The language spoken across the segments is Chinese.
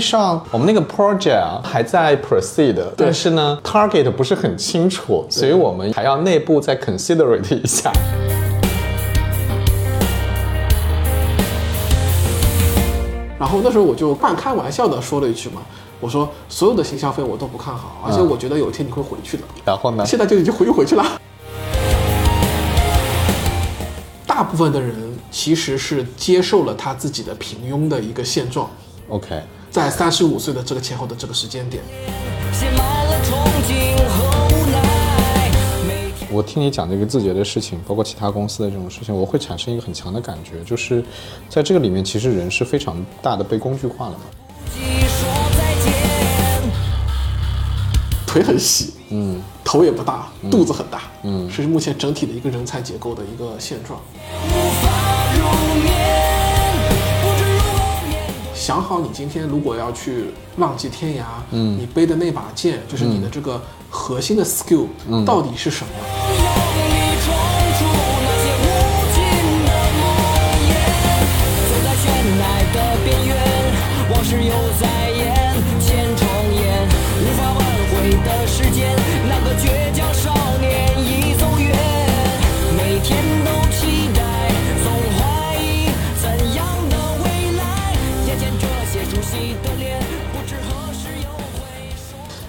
上我们那个 project 啊还在 proceed，但是呢 target 不是很清楚，所以我们还要内部再 considerate 一下。然后那时候我就半开玩笑的说了一句嘛，我说所有的新消费我都不看好，而且我觉得有一天你会回去的。然后呢？现在就已经回又回去了。大部分的人其实是接受了他自己的平庸的一个现状，OK，在三十五岁的这个前后的这个时间点，写满了憧憬和无奈。我听你讲这个字节的事情，包括其他公司的这种事情，我会产生一个很强的感觉，就是在这个里面，其实人是非常大的被工具化了嘛。说再见。腿很细，嗯，头也不大，肚子很大，嗯，是目前整体的一个人才结构的一个现状。无法。想好你今天如果要去浪迹天涯，嗯，你背的那把剑就是你的这个核心的 skill，、到底是什么？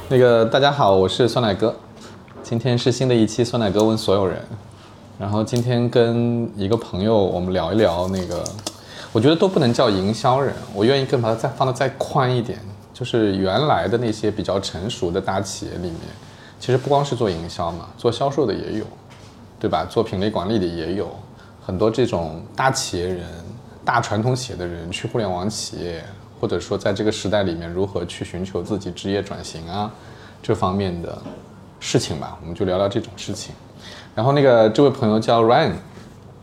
那个大家好，我是酸奶哥，今天是新的一期酸奶哥问所有人，然后今天跟一个朋友我们聊一聊那个，我觉得都不能叫营销人，我愿意更把它再放得再宽一点，就是原来的那些比较成熟的大企业里面，其实不光是做营销嘛，做销售的也有，对吧？做品类管理的也有。很多这种大企业人、大传统企业的人去互联网企业，或者说在这个时代里面如何去寻求自己职业转型啊这方面的事情吧，我们就聊聊这种事情。然后那个这位朋友叫 Ryan，Ryan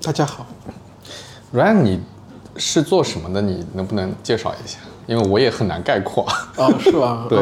大家好，你是做什么的？你能不能介绍一下？因为我也很难概括。啊，是吧？对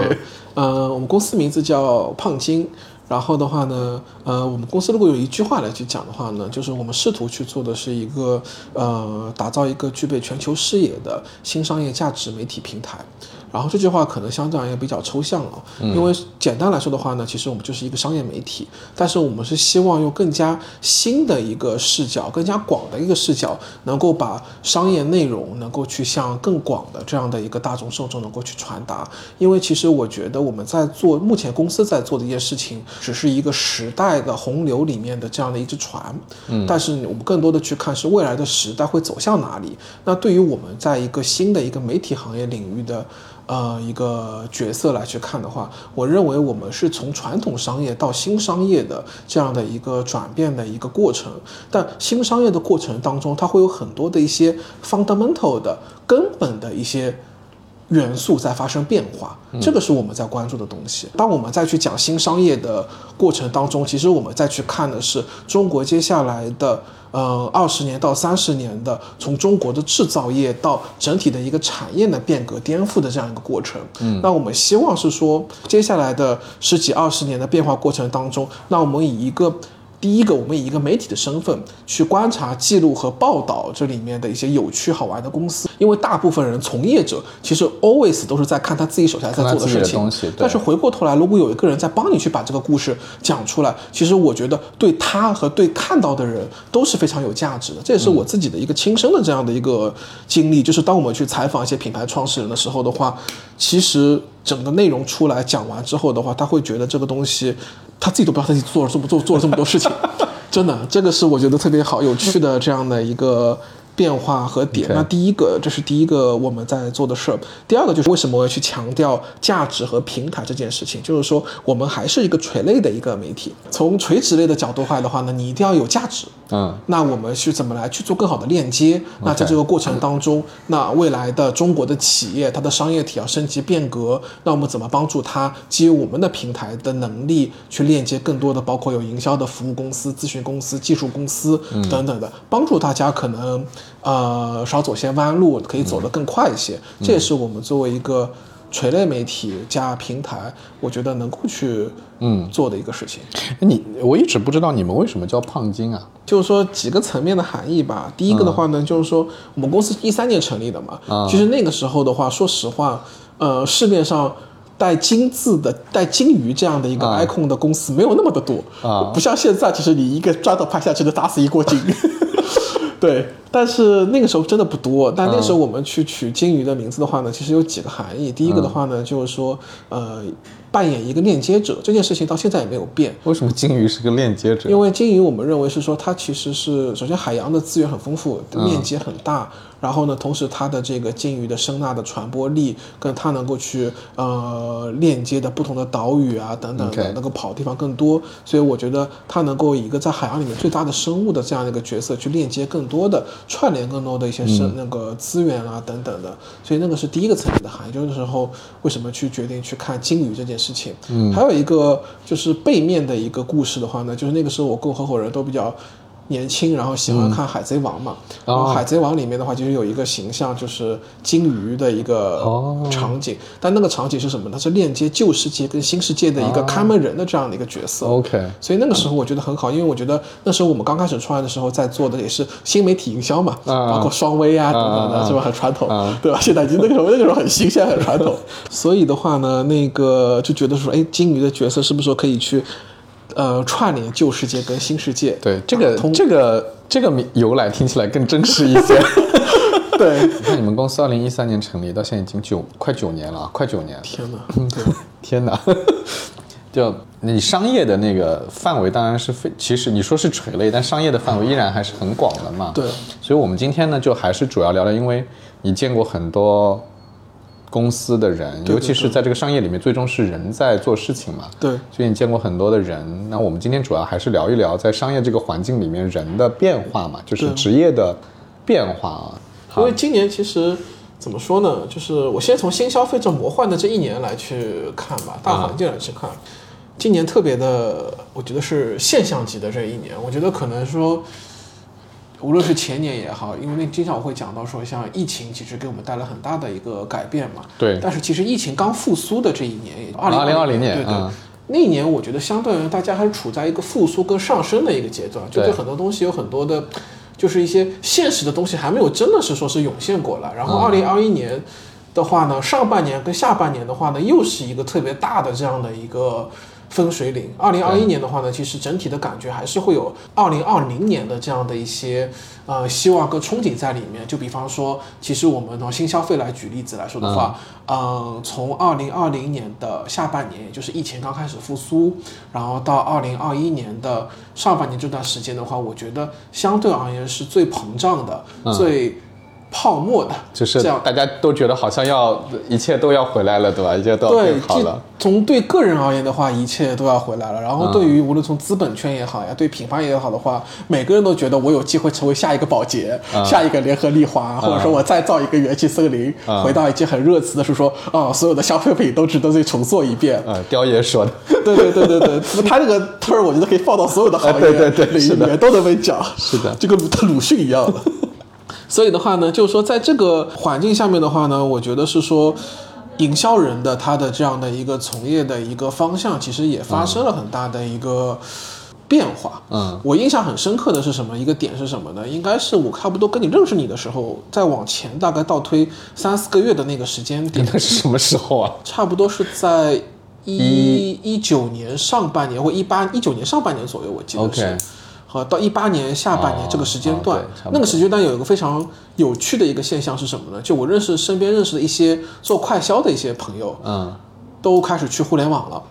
嗯，呃，我们公司名字叫胖金。然后的话呢，呃，我们公司如果有一句话来去讲的话呢，就是我们试图去做的是一个呃，打造一个具备全球视野的新商业价值媒体平台。然后这句话可能相对而言比较抽象了，因为简单来说的话呢，其实我们就是一个商业媒体，但是我们是希望用更加新的一个视角、更加广的一个视角，能够把商业内容能够去向更广的这样的一个大众受众能够去传达。因为其实我觉得我们在做目前公司在做的一些事情，只是一个时代的洪流里面的这样的一只船，嗯，但是我们更多的去看是未来的时代会走向哪里。那对于我们在一个新的一个媒体行业领域的。呃，一个角色来去看的话，我认为我们是从传统商业到新商业的这样的一个转变的一个过程。但新商业的过程当中，它会有很多的一些 fundamental 的根本的一些元素在发生变化，这个是我们在关注的东西。当我们再去讲新商业的过程当中，其实我们再去看的是中国接下来的呃二十年到三十年的从中国的制造业到整体的一个产业的变革颠覆的这样一个过程。嗯，那我们希望是说，接下来的十几二十年的变化过程当中，那我们以一个第一个，我们以一个媒体的身份去观察、记录和报道这里面的一些有趣好玩的公司，因为大部分人从业者其实 always 都是在看他自己手下在做的事情但是回过头来，如果有一个人在帮你去把这个故事讲出来，其实我觉得对他和对看到的人都是非常有价值的。这也是我自己的一个亲身的这样的一个经历，就是当我们去采访一些品牌创始人的时候的话，其实整个内容出来讲完之后的话，他会觉得这个东西他自己都不知道他自己做了这么做做了这么多事情，真的，这个是我觉得特别好有趣的这样的一个。变化和点。那第一个，这是第一个我们在做的事儿。第二个就是为什么我要去强调价值和平台这件事情，就是说我们还是一个垂类的一个媒体。从垂直类的角度来的话呢，你一定要有价值。嗯，那我们去怎么来去做更好的链接？那在这个过程当中，那未来的中国的企业，它的商业体要升级变革，那我们怎么帮助它基于我们的平台的能力去链接更多的，包括有营销的服务公司、咨询公司、技术公司等等的，帮助大家可能呃少走些弯路，可以走得更快一些。这也是我们作为一个垂类媒体加平台，我觉得能够去嗯做的一个事情。哎你我一直不知道你们为什么叫胖金啊？就是说几个层面的含义吧。第一个的话呢，就是说我们公司一三年成立的嘛，其实那个时候的话，说实话，呃，市面上带金字的、带金鱼这样的一个啊 icon 的公司没有那么的多啊不像现在，其实你一个抓到拍下去能打死一锅金。对，但是那个时候真的不多。但那时候我们去取鲸鱼的名字的话呢，其实有几个含义。第一个的话呢，就是说，呃，扮演一个链接者，这件事情到现在也没有变。为什么鲸鱼是个链接者？因为鲸鱼，我们认为是说它其实是首先海洋的资源很丰富，面积很大，然后呢，同时它的这个鲸鱼的声呐的传播力，跟它能够去呃链接的不同的岛屿啊等等的能够跑的地方更多，所以我觉得它能够以一个在海洋里面最大的生物的这样的一个角色去链接更多的串联更多的一些生、那个资源啊等等的，所以那个是第一个层面的含义，就是时候为什么去决定去看鲸鱼这件事情。嗯，还有一个就是背面的一个故事的话呢，就是那个时候我跟我合伙人都比较。年轻，然后喜欢看《海贼王》嘛，然后《海贼王》里面的话，就是有一个形象就是金鱼的一个哦。场景，但那个场景是什么？它是链接旧世界跟新世界的一个看门人的这样的一个角色。OK，所以那个时候我觉得很好，因为我觉得那时候我们刚开始创业的时候，在做的也是新媒体营销嘛，啊。包括双微啊等等的，啊。是吧？很传统，啊。对吧？现在已经那个时候那个时候很新鲜、很传统。所以的话呢，那个就觉得说，哎，金鱼的角色是不是说可以去，呃，串联旧世界跟新世界？对这个通这个这个名由来听起来更真实一些。对，你看你们公司二零一三年成立，到现在已经九快九年了啊，快九年。天哪，天哪！就你商业的那个范围当然是非，其实你说是垂类，但商业的范围依然还是很广的嘛。对，所以我们今天呢，就还是主要聊聊，因为你见过很多公司的人，对尤其是在这个商业里面，最终是人在做事情嘛。对，所以你见过很多的人，那我们今天主要还是聊一聊在商业这个环境里面人的变化嘛，就是职业的变化啊。因为今年其实怎么说呢，就是我先从新消费者魔幻的这一年来去看吧，大环境来去看，今年特别的，我觉得是现象级的这一年。我觉得可能说，无论是前年也好，因为那经常我会讲到说，像疫情其实给我们带来很大的一个改变嘛。对但是其实疫情刚复苏的这一年，也二零二零年，对对。嗯那一年，我觉得相对而言，大家还是处在一个复苏跟上升的一个阶段，就对对很多东西有很多的，就是一些现实的东西还没有真的是说是涌现过来。然后，二零二一年的话呢，上半年跟下半年的话呢，又是一个特别大的这样的一个分水岭。二零二一年的话呢，其实整体的感觉还是会有二零二零年的这样的一些呃希望跟憧憬在里面。就比方说，其实我们从新消费来举例子来说的话，嗯、从二零二零年的下半年，也就是疫情刚开始复苏，然后到二零二一年的上半年这段时间的话，我觉得相对而言是最膨胀的、最泡沫的，就是这样大家都觉得好像要一切都要回来了，对吧？一切都变，好了。从对个人而言的话，一切都要回来了。然后对于无论从资本圈也好呀，对品牌也好的话，每个人都觉得我有机会成为下一个宝洁、下一个联合利华，或者说我再造一个元气森林，回到一件很热词的是说，啊，所有的消费品都值得再重做一遍。嗯，雕爷说的，对对对对对，他这个 turn 我觉得可以放到所有的行 业哎对对对领域里面都能被讲，是的就跟鲁特鲁迅一样的。所以的话呢，就是说在这个环境下面的话呢，我觉得是说。营销人的他的这样的一个从业的一个方向，其实也发生了很大的一个变化。嗯，我印象很深刻的是什么？一个点是什么呢？应该是我差不多跟你认识你的时候，再往前大概倒推三四个月的那个时间点，那是什么时候啊？差不多是在一一九年上半年或一八一九年上半年左右，我记得是。好，到一八年下半年哦这个时间段，那个时间段有一个非常有趣的一个现象是什么呢？就我认识身边认识的一些做快销的一些朋友，嗯都开始去互联网了，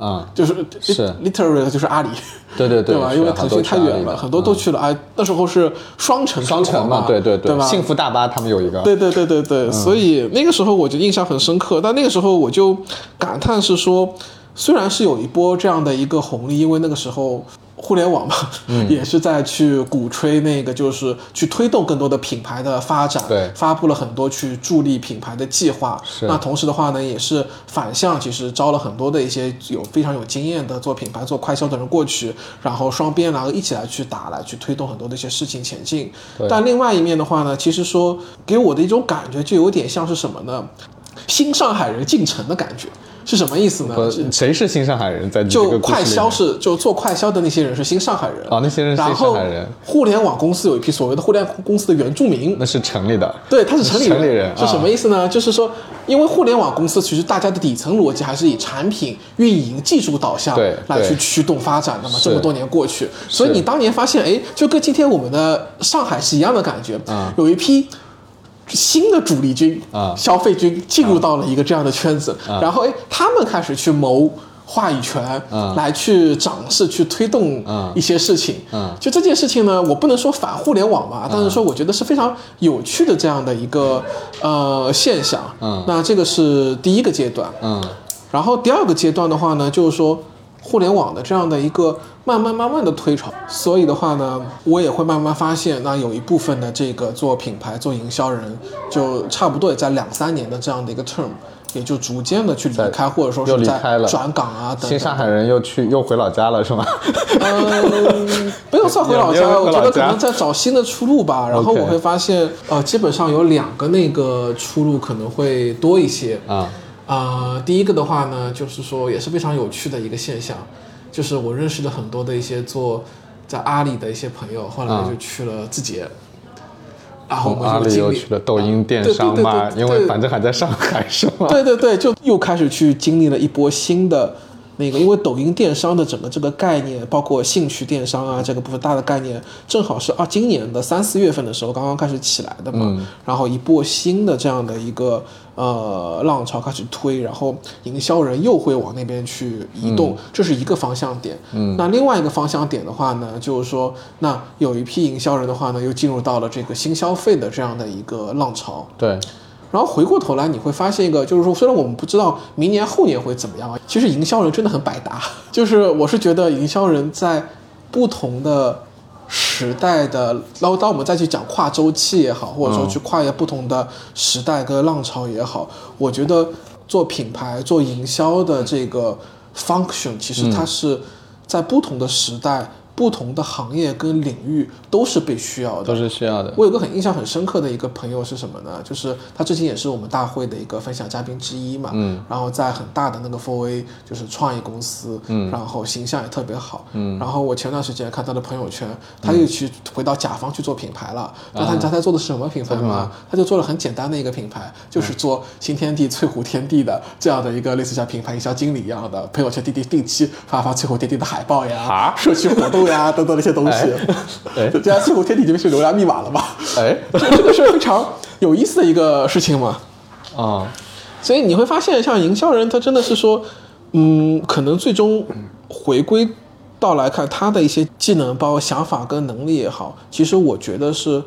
嗯，就是是 literally 就是阿里，对对对吧？是因为腾讯太远了，很多都去了。哎，那时候是双城双城嘛，对对对吧？幸福大巴他们有一个，对对对对嗯对，所以那个时候我就印象很深刻。但那个时候我就感叹是说，虽然是有一波这样的一个红利，因为那个时候互联网嘛，嗯 也是在去鼓吹那个，就是去推动更多的品牌的发展，对发布了很多去助力品牌的计划。是那同时的话呢，也是反向，其实招了很多的一些有非常有经验的做品牌、做快销的人过去，然后双边然后一起来去打，来去推动很多的一些事情前进。对但另外一面的话呢，其实说给我的一种感觉就有点像是什么呢？新上海人进城的感觉。是什么意思呢？谁是新上海人？在这就快销是就做快销的那些人是新上海人哦那些人是新上海人互联网公司有一批所谓的互联网公司的原住民，那是城里的，对，他是城里人，城里人是什么啊意思呢？就是说，因为互联网公司其实大家的底层逻辑还是以产品运营、技术导向来去驱动发展的嘛。这么多年过去，所以你当年发现，哎，就跟今天我们的上海是一样的感觉，啊有一批。新的主力军啊。消费军进入到了一个这样的圈子，啊。然后哎，他们开始去谋话语权，啊。来去掌势、去推动啊。一些事情。啊。就这件事情呢，我不能说反互联网吧，但是说我觉得是非常有趣的这样的一个呃现象。嗯那这个是第一个阶段。嗯然后第二个阶段的话呢，就是说互联网的这样的一个慢慢慢慢的推潮，所以的话呢，我也会慢慢发现，那有一部分的这个做品牌、做营销人，就差不多也在两三年的这样的一个 term，也就逐渐的去离开，或者说是在转岗啊等等。新上海人又去又回老家了是吗？嗯，不用算回老家，也回老家我觉得可能在找新的出路吧。然后我会发现，呃，基本上有两个那个出路可能会多一些。啊啊、第一个的话呢，就是说也是非常有趣的一个现象，就是我认识的很多的一些做在阿里的一些朋友，后来啊就去了字节，然后我从阿里们就经历又去了抖音电商嘛，因为反正还在上海是吗？对对对，就又开始去经历了一波新的那个，因为抖音电商的整个这个概念，包括兴趣电商啊这个部分大的概念，正好是啊今年的三四月份的时候刚刚开始起来的嘛，嗯然后一波新的这样的一个呃浪潮开始推，然后营销人又会往那边去移动，这是一个方向点。嗯那另外一个方向点的话呢，就是说，那有一批营销人的话呢，又进入到了这个新消费的这样的一个浪潮。对，然后回过头来，你会发现一个，就是说，虽然我们不知道明年后年会怎么样啊，其实营销人真的很百搭。就是我是觉得营销人在不同的时代的，然后当我们再去讲跨周期也好，或者说去跨越不同的时代跟浪潮也好，我觉得做品牌、做营销的这个 function，其实它是在不同的时代、不同的行业跟领域都是被需要的都。是需要的。我有个很印象很深刻的一个朋友是什么呢？就是他之前也是我们大会的一个分享嘉宾之一嘛，嗯，然后在很大的那个4 A 就是创意公司，嗯然后形象也特别好，嗯然后我前段时间看他的朋友圈，他又去回到甲方去做品牌了。那、他你知道他做的是什么品牌吗？他就做了很简单的一个品牌，就是做新天地、翠湖天地的这样的一个类似像品牌营销经理一样的，朋友圈定定定期发发翠湖天地的海报呀啊、社区活动呀等等那些东西。哎这家西湖天地就变成流量密码了吧？哎，这这个是非常有意思的一个事情嘛。啊，所以你会发现，像营销人，他真的是说，嗯，可能最终回归到来看他的一些技能、包括想法跟能力也好，其实我觉得是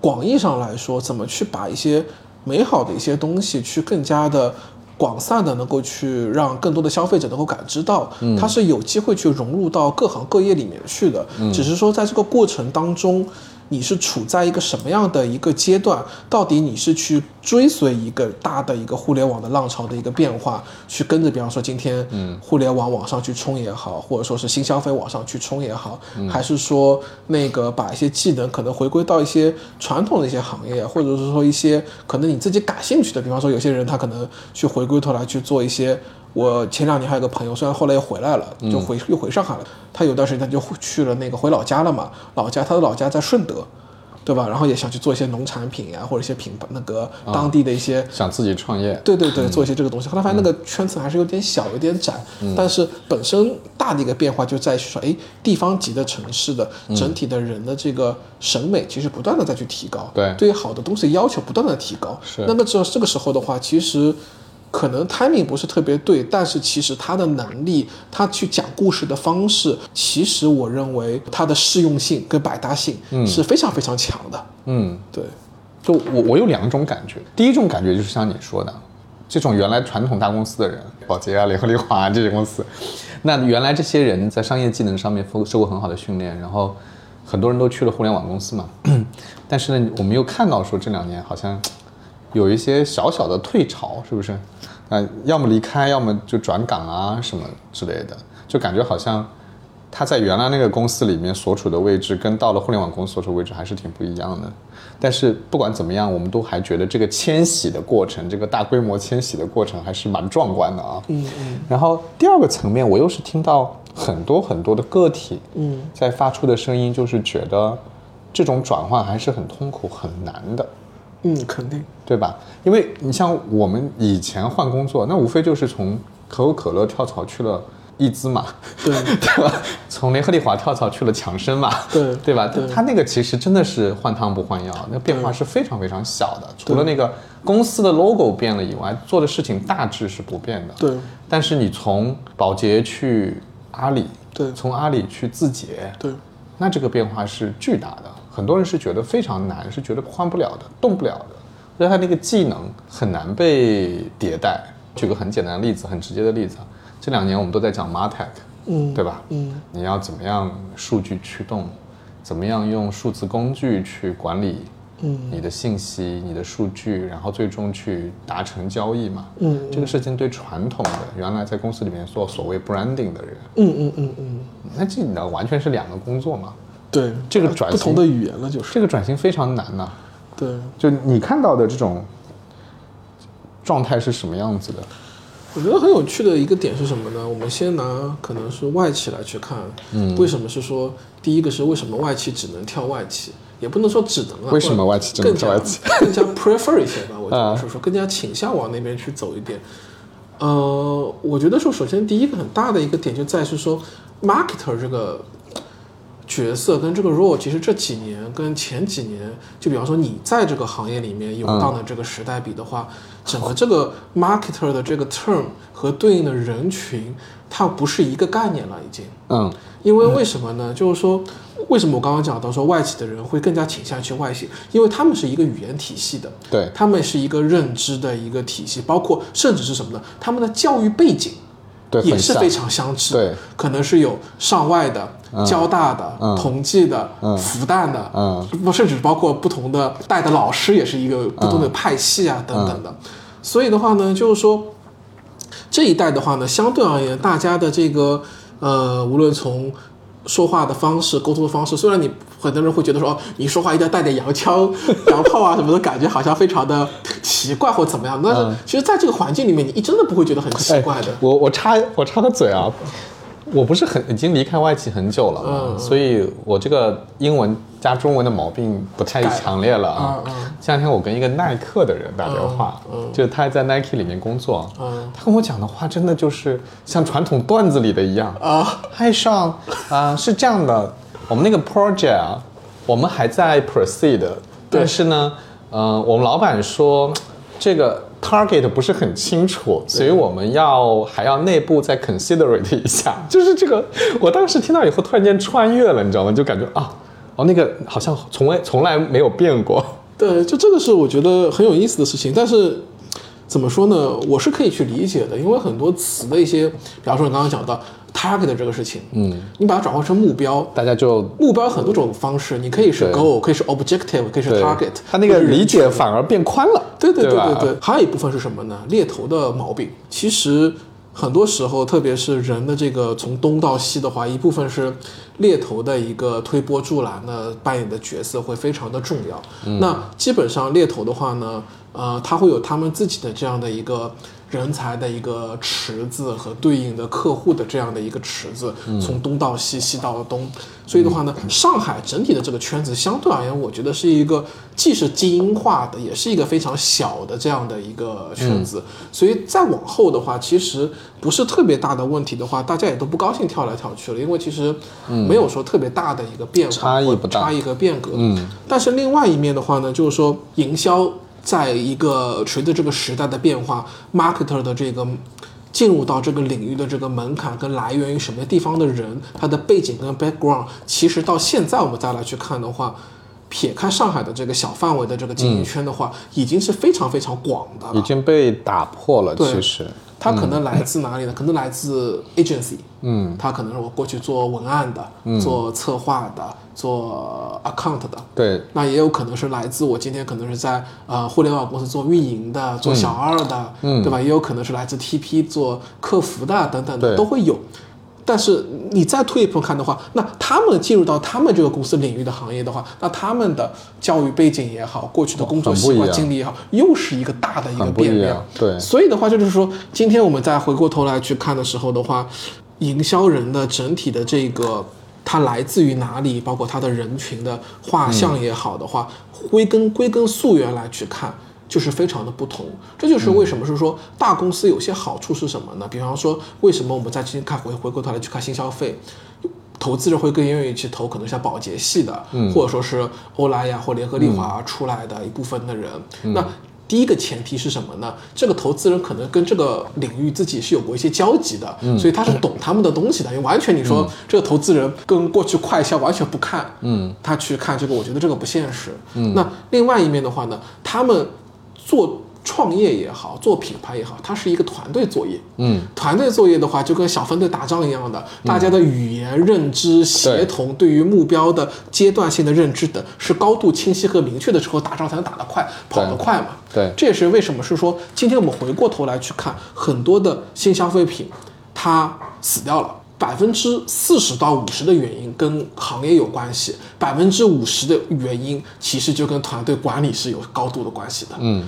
广义上来说，怎么去把一些美好的一些东西去更加的。广泛的能够去让更多的消费者能够感知到，它是有机会去融入到各行各业里面去的。只是说在这个过程当中，你是处在一个什么样的一个阶段？到底你是去追随一个大的一个互联网的浪潮的一个变化，去跟着，比方说今天，嗯，互联网往上去冲也好，或者说是新消费往上去冲也好，还是说那个把一些技能可能回归到一些传统的一些行业，或者是说一些可能你自己感兴趣的，比方说有些人他可能去回归头来去做一些。我前两年还有个朋友，虽然后来又回来了，就回、又回上海了。他有段时间他就去了那个回老家了嘛，老家他的老家在顺德，对吧？然后也想去做一些农产品呀，或者一些品牌那个当地的一些想自己创业，对对对，做一些这个东西。后来发现那个圈层还是有点小，有点窄，但是本身大的一个变化就在于说，哎，地方级的城市的整体的人的这个审美其实不断的在去提高，对对于好的东西要求不断的提高。是那么这这个时候的话，其实。可能 timing 不是特别对，但是其实他的能力，他去讲故事的方式，其实我认为他的适用性跟百搭性是非常非常强的。嗯，对，就我我有两种感觉，第一种感觉就是像你说的，这种原来传统大公司的人，宝洁啊、联合利华啊这些公司，那原来这些人在商业技能上面受受过很好的训练，然后很多人都去了互联网公司嘛，但是呢，我们又看到说这两年好像有一些小小的退潮，是不是？啊、要么离开，要么就转岗啊什么之类的，就感觉好像他在原来那个公司里面所处的位置，跟到了互联网公司所处位置还是挺不一样的。但是不管怎么样，我们都还觉得这个迁徙的过程，这个大规模迁徙的过程还是蛮壮观的啊。嗯嗯然后第二个层面，我又是听到很多很多的个体，嗯，在发出的声音，就是觉得这种转换还是很痛苦、很难的。嗯，肯定。对吧？因为你像我们以前换工作，那无非就是从可口可乐跳槽去了易姿嘛，对 对吧？从联合利华跳槽去了强生嘛，对 对吧？对它那个其实真的是换汤不换药，那变化是非常非常小的。除了那个公司的 logo 变了以外，做的事情大致是不变的。对但是你从宝洁去阿里，对从阿里去字节，对那这个变化是巨大的，很多人是觉得非常难，是觉得换不了的、动不了的，所以他那个技能很难被迭代。举个很简单的例子，很直接的例子，这两年我们都在讲 Martech，嗯对吧？嗯你要怎么样数据驱动，怎么样用数字工具去管理嗯你的信息、你的数据，然后最终去达成交易嘛？嗯这个事情对传统的原来在公司里面做所谓 branding 的人，嗯嗯嗯嗯，那这呢完全是两个工作嘛。对，这个转型不同的语言了，就是这个转型非常难呐、对。就你看到的这种状态是什么样子的？我觉得很有趣的一个点是什么呢？我们先拿可能是外企来去看，嗯，为什么是说第一个是为什么外企只能跳外企，也不能说只能啊，为什么外企只能更加跳外企更加 prefer 一些吧？我觉啊得是说更加倾向往那边去走一点。呃，我觉得说首先第一个很大的一个点就在是说 marketer 这个角色跟这个 role，其实这几年跟前几年，就比方说你在这个行业里面游荡的这个时代比的话，整个这个 marketer 的这个 term 和对应的人群，它不是一个概念了，已经。嗯因为为什么呢？就是说，为什么我刚刚讲到说外企的人会更加倾向去外企？因为他们是一个语言体系的，对他们是一个认知的一个体系，包括甚至是什么呢？他们的教育背景对，也是非常相似，对，可能是有上外的、交大的、嗯同济的、嗯复旦的，嗯不，甚至包括不同的带的老师也是一个不同的派系啊、等等的。所以的话呢，就是说这一代的话呢，相对而言，大家的这个呃，无论从说话的方式、沟通的方式，虽然你很多人会觉得说，哦，你说话一定要带点洋腔、洋炮啊什么的，感觉好像非常的奇怪或怎么样。但是其实在这个环境里面，你一真的不会觉得很奇怪的。哎我我插我插个嘴啊，我不是很已经离开外企很久了嘛，嗯所以我这个英文加中文的毛病不太强烈了啊。嗯嗯。前两天我跟一个耐克的人打电话，就是他在 Nike 里面工作，嗯。他跟我讲的话真的就是像传统段子里的一样。啊。嗨上啊、是这样的，我们那个 project 啊，我们还在 proceed，但是呢，呃，我们老板说这个 target 不是很清楚，所以我们要还要内部再 considerate 一下。就是这个，我当时听到以后突然间穿越了，你知道吗？就感觉啊，哦，那个好像从来从来没有变过。对，就这个是我觉得很有意思的事情，但是怎么说呢？我是可以去理解的，因为很多词的一些，比方说你刚刚讲到 target 这个事情，嗯，你把它转化成目标，大家就目标有很多种方式，你可以是 goal，可以是 objective，可以是 target，他那个理解反而变宽了。对对对对对对，还有一部分是什么呢？猎头的毛病。其实很多时候，特别是人的这个从东到西的话，一部分是猎头的一个推波助澜的扮演的角色会非常的重要。那基本上猎头的话呢，呃，他会有他们自己的这样的一个。人才的一个池子和对应的客户的这样的一个池子，从东到西，西到东，所以的话呢，上海整体的这个圈子相对而言，我觉得是一个既是精英化的，也是一个非常小的这样的一个圈子。所以再往后的话，其实不是特别大的问题的话，大家也都不高兴跳来跳去了，因为其实没有说特别大的一个变化，差异不大差异和变革。嗯，但是另外一面的话呢，就是说营销。在一个随着这个时代的变化，marketer 的这个进入到这个领域的这个门槛跟来源于什么地方的人，他的背景跟 background，其实到现在我们再来去看的话，撇开上海的这个小范围的这个经营圈的话，已经是非常非常广的了。已经被打破了，其实。它可能来自哪里呢？可能来自 agency，嗯，它可能是我过去做文案的，做策划的，做 account 的，对，那也有可能是来自我今天可能是在呃互联网公司做运营的，做小二的，对吧？也有可能是来自 TP 做客服的等等的，都会有。但是你再退一步看的话，那他们进入到他们这个公司领域的行业的话，那他们的教育背景也好，过去的工作习惯经历也好，又是一个大的一个变量。对所以的话，就是说，今天我们再回过头来去看的时候的话，营销人的整体的这个。它来自于哪里？包括它的人群的画像也好的话，归根归根溯源来去看，就是非常的不同。这就是为什么是说大公司有些好处是什么呢？比方说，为什么我们再去看回回过头来去看新消费，投资者会更愿意去投可能像宝洁系的，或者说是欧莱雅或联合利华出来的一部分的人。那第一个前提是什么呢？这个投资人可能跟这个领域自己是有过一些交集的，所以他是懂他们的东西的。因为完全你说、这个投资人跟过去快销完全不看，嗯，他去看这个，我觉得这个不现实。嗯，那另外一面的话呢，他们做创业也好，做品牌也好，它是一个团队作业。嗯，团队作业的话，就跟小分队打仗一样的，大家的语言、认知、协同，对于目标的阶段性的认知等，是高度清晰和明确的时候，打仗才能打得快，跑得快嘛。对这也是为什么是说，今天我们回过头来去看很多的新消费品，它死掉了。百分之四十到五十的原因跟行业有关系，百分之五十的原因其实就跟团队管理是有高度的关系的。嗯，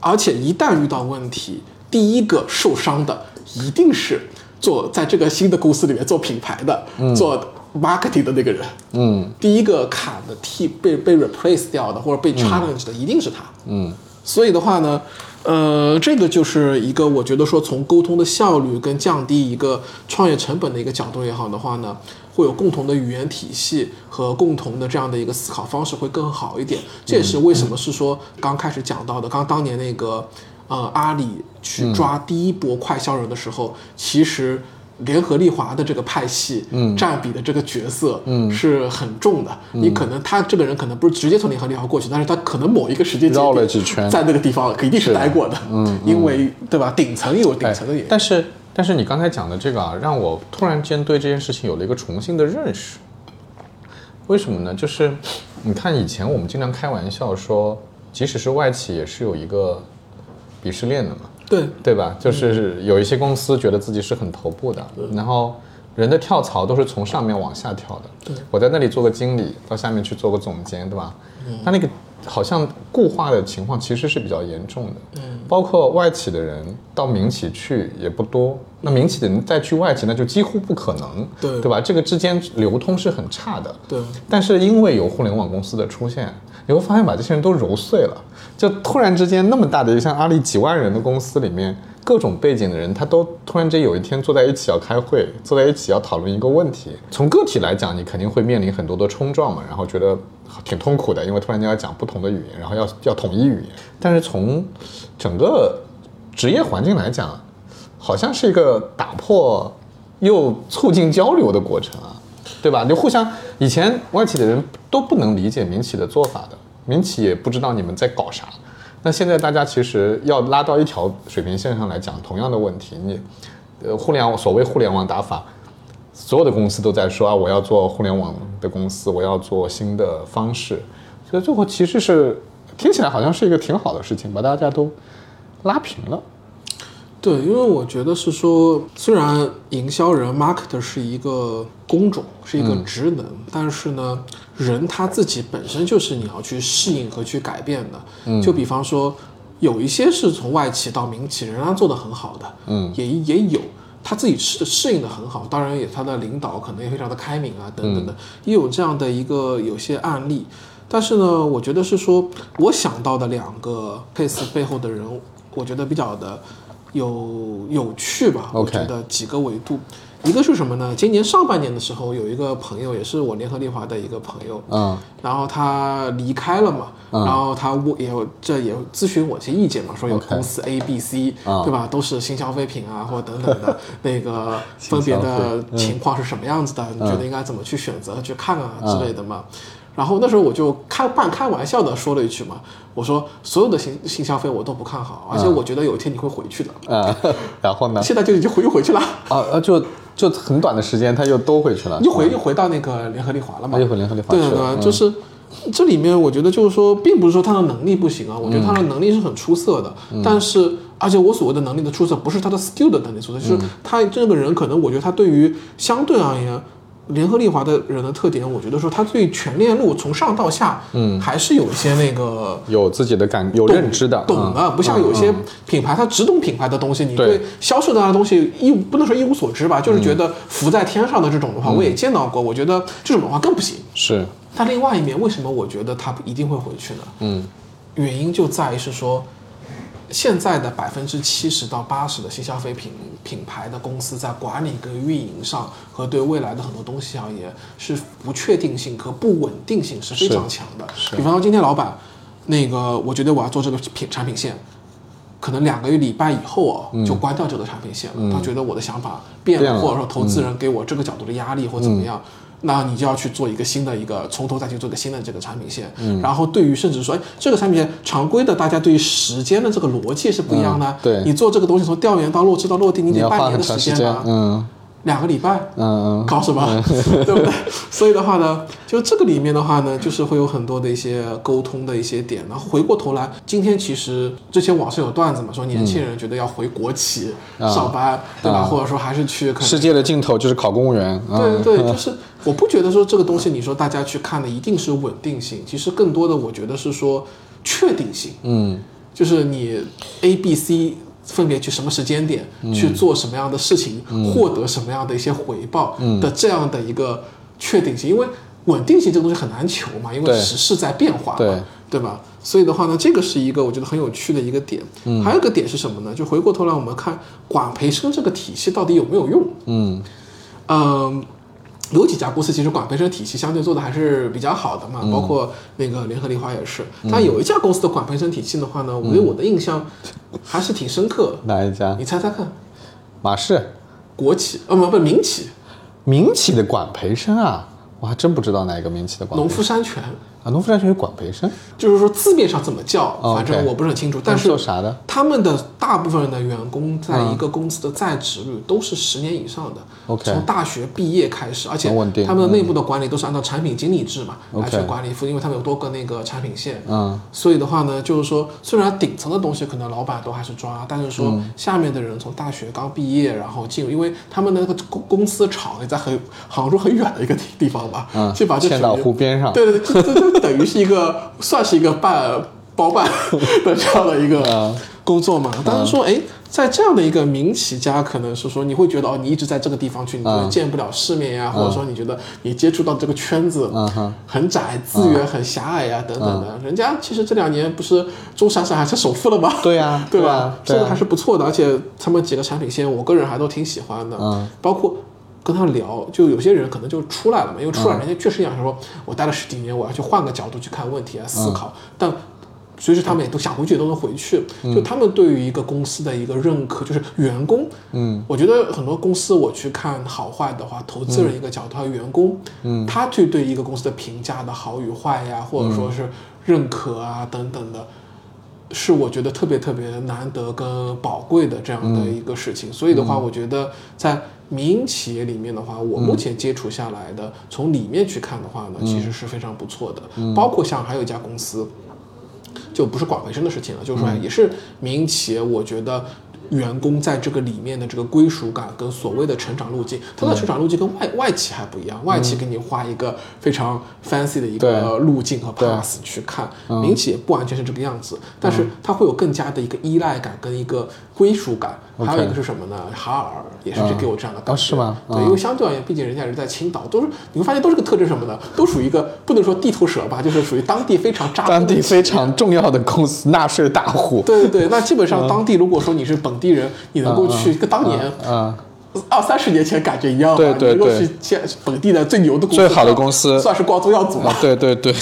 而且一旦遇到问题，第一个受伤的一定是做在这个新的公司里面做品牌的、做 marketing 的那个人。嗯，第一个砍的替被被 replace 掉的或者被 challenge 的一定是他。嗯，所以的话呢，呃，这个就是一个我觉得说从沟通的效率跟降低一个创业成本的一个角度也好的话呢，会有共同的语言体系和共同的这样的一个思考方式会更好一点。这也是为什么是说刚开始讲到的，刚当年那个呃阿里去抓第一波快销人的时候，其实。联合利华的这个派系，嗯，占比的这个角色，嗯，是很重的。你可能他这个人可能不是直接从联合利华过去，但是他可能某一个时间绕了几圈在那个地方一定是待过的，嗯，因为对吧？顶层有顶层的。但是但是你刚才讲的这个啊，让我突然间对这件事情有了一个重新的认识。为什么呢？就是你看以前我们经常开玩笑说，即使是外企也是有一个鄙视链的嘛。对，对吧？就是有一些公司觉得自己是很头部的，然后人的跳槽都是从上面往下跳的。对我在那里做个经理，到下面去做个总监，对吧？他那个好像固化的情况其实是比较严重的。嗯，包括外企的人到民企去也不多，那民企的人再去外企，那就几乎不可能。对对吧？这个之间流通是很差的。对但是因为有互联网公司的出现，你会发现把这些人都揉碎了，就突然之间那么大的一像阿里几万人的公司里面，各种背景的人，他都突然间有一天坐在一起要开会，坐在一起要讨论一个问题。从个体来讲，你肯定会面临很多的冲撞嘛，然后觉得挺痛苦的，因为突然间要讲不同的语言，然后要要统一语言。但是从整个职业环境来讲，好像是一个打破又促进交流的过程啊，对吧？就互相以前外企的人都不能理解民企的做法的，民企也不知道你们在搞啥。那现在大家其实要拉到一条水平线上来讲同样的问题，你呃互联网所谓互联网打法，所有的公司都在说啊，我要做互联网的公司，我要做新的方式，所以最后其实是听起来好像是一个挺好的事情，把大家都拉平了。对，因为我觉得是说，虽然营销人 marketer 是一个工种，是一个职能，但是呢，人他自己本身就是你要去适应和去改变的。就比方说，有一些是从外企到民企，仍然做得很好的，嗯也也有他自己适适应的很好，当然也他的领导可能也非常的开明啊，等等的，也有这样的一个有些案例。但是呢，我觉得是说，我想到的两个 case 背后的人，我觉得比较的有有趣吧。我觉得几个维度，一个是什么呢？今年上半年的时候，有一个朋友，也是我联合利华的一个朋友，嗯然后他离开了嘛，嗯然后他我也有这也咨询我一些意见嘛，说有公司 A、B、C，啊对吧？都是新消费品啊，或者等等的 那个分别的情况是什么样子的？你觉得应该怎么去选择、去看啊之类的嘛？然后那时候我就开半开玩笑的说了一句嘛，我说所有的新新消费我都不看好，而且我觉得有一天你会回去的。啊，然后呢？现在就已经回又回去了，啊啊，就就很短的时间，他又都回去了，又回又回到那个联合利华了嘛。啊又回联合利华对对去了嗯。对，就是这里面我觉得就是说，并不是说他的能力不行啊，我觉得他的能力是很出色的，但是而且我所谓的能力的出色，不是他的 skill 的能力出色，就是他这个人可能我觉得他对于相对而言。联合利华的人的特点，我觉得说他对全链路从上到下，嗯，还是有一些那个有自己的感有认知的，懂的，不像有些品牌，他只懂品牌的东西，你对。销售的东西一不能说一无所知吧，就是觉得浮在天上的这种的话，我也见到过，我觉得这种的话更不行。是，但另外一面，为什么我觉得他一定会回去呢？嗯，原因就在于是说，现在的百分之七十到八十的新消费品品牌的公司在管理跟运营上和对未来的很多东西而言，是不确定性和不稳定性是非常强的。比方说，今天老板，那个我觉得我要做这个品产品线。可能两个月礼拜以后哦，就关掉这个产品线了。他觉得我的想法变了，或者说投资人给我这个角度的压力或怎么样，那你就要去做一个新的一个，从头再去做个新的这个产品线。然后对于甚至说，哎，这个产品线常规的，大家对于时间的这个逻辑是不一样的。对，你做这个东西从调研到落地到落地，你得半年的时间啊。嗯。两个礼拜，嗯搞什么，对不对？所以的话呢，就这个里面的话呢，就是会有很多的一些沟通的一些点。然后回过头来，今天其实之前网上有段子嘛，说年轻人觉得要回国企上班，对吧？或者说还是去世界的尽头就是考公务员。对对，就是我不觉得说这个东西，你说大家去看的一定是稳定性，其实更多的我觉得是说确定性。嗯，就是你 A、B、C。分别去什么时间点去做什么样的事情，获得什么样的一些回报的这样的一个确定性，因为稳定性这个东西很难求嘛，因为时势在变化，对对吧？所以的话呢，这个是一个我觉得很有趣的一个点。还有一个点是什么呢？就回过头来我们看管培生这个体系到底有没有用？嗯嗯。有几家公司其实管培生体系相对做的还是比较好的嘛，包括那个联合利华也是。但有一家公司的管培生体系的话呢，我对我的印象还是挺深刻。哪一家？你猜猜看。马氏。国企？呃，不不，民企。民企的管培生啊，我还真不知道哪个民企的管。农夫山泉。啊，农夫山泉有管培生，就是说字面上怎么叫，反正我不是很清楚。但是做啥的？他们的大部分的员工在一个公司的在职率都是十年以上的。OK，从大学毕业开始，而且他们的内部的管理都是按照产品经理制嘛来去管理，因为他们有多个那个产品线。嗯，所以的话呢，就是说虽然顶层的东西可能老板都还是抓，但是说下面的人从大学刚毕业然后进入，因为他们的那个公公司厂也在很杭州很远的一个地地方吧，嗯，就把千岛湖边上，对对对，这这 等于是一个。算是一个半包办 的这样的一个工作嘛？但是说，哎，在这样的一个民企家，可能是说你会觉得哦，你一直在这个地方去，你可能见不了世面呀，或者说你觉得你接触到这个圈子很窄，资源很狭隘呀，等等的。人家其实这两年不是中闪闪还是首富了吗？对呀，对吧？这个还是不错的，而且他们几个产品线，我个人还都挺喜欢的。嗯，包括。跟他聊，就有些人可能就出来了嘛，因为出来人家确实想说，我待了十几年，我要去换个角度去看问题啊，思考。但随时他们也都想回去，都能回去。就他们对于一个公司的一个认可，就是员工。嗯，我觉得很多公司我去看好坏的话，投资人一个角度，还有员工，嗯，他去对一个公司的评价的好与坏呀，或者说是认可啊等等的。是我觉得特别特别难得跟宝贵的这样的一个事情，所以的话，我觉得在民营企业里面的话，我目前接触下来的，从里面去看的话呢，其实是非常不错的。包括像还有一家公司，就不是管培生的事情了，就是说也是民营企业，我觉得。员工在这个里面的这个归属感跟所谓的成长路径，它的成长路径跟外外企还不一样。外企给你画一个非常 fancy 的一个路径和 pass 去看，民企也不完全是这个样子，但是它会有更加的一个依赖感跟一个归属感。还有一个是什么呢？哈尔也是给我这样的感觉，是吗？对，因为相对而言，毕竟人家是在青岛，都是你会发现都是个特征什么呢？都属于一个不能说地头蛇吧，就是属于当地非常扎 当地非常重要的公司，纳税大户。对对对，那基本上当地如果说你是本地人，你能够去跟当年二三十年前感觉一样，对对对，能够去现本地的最牛的公司，最好的公司，算是光宗耀祖嘛。对对对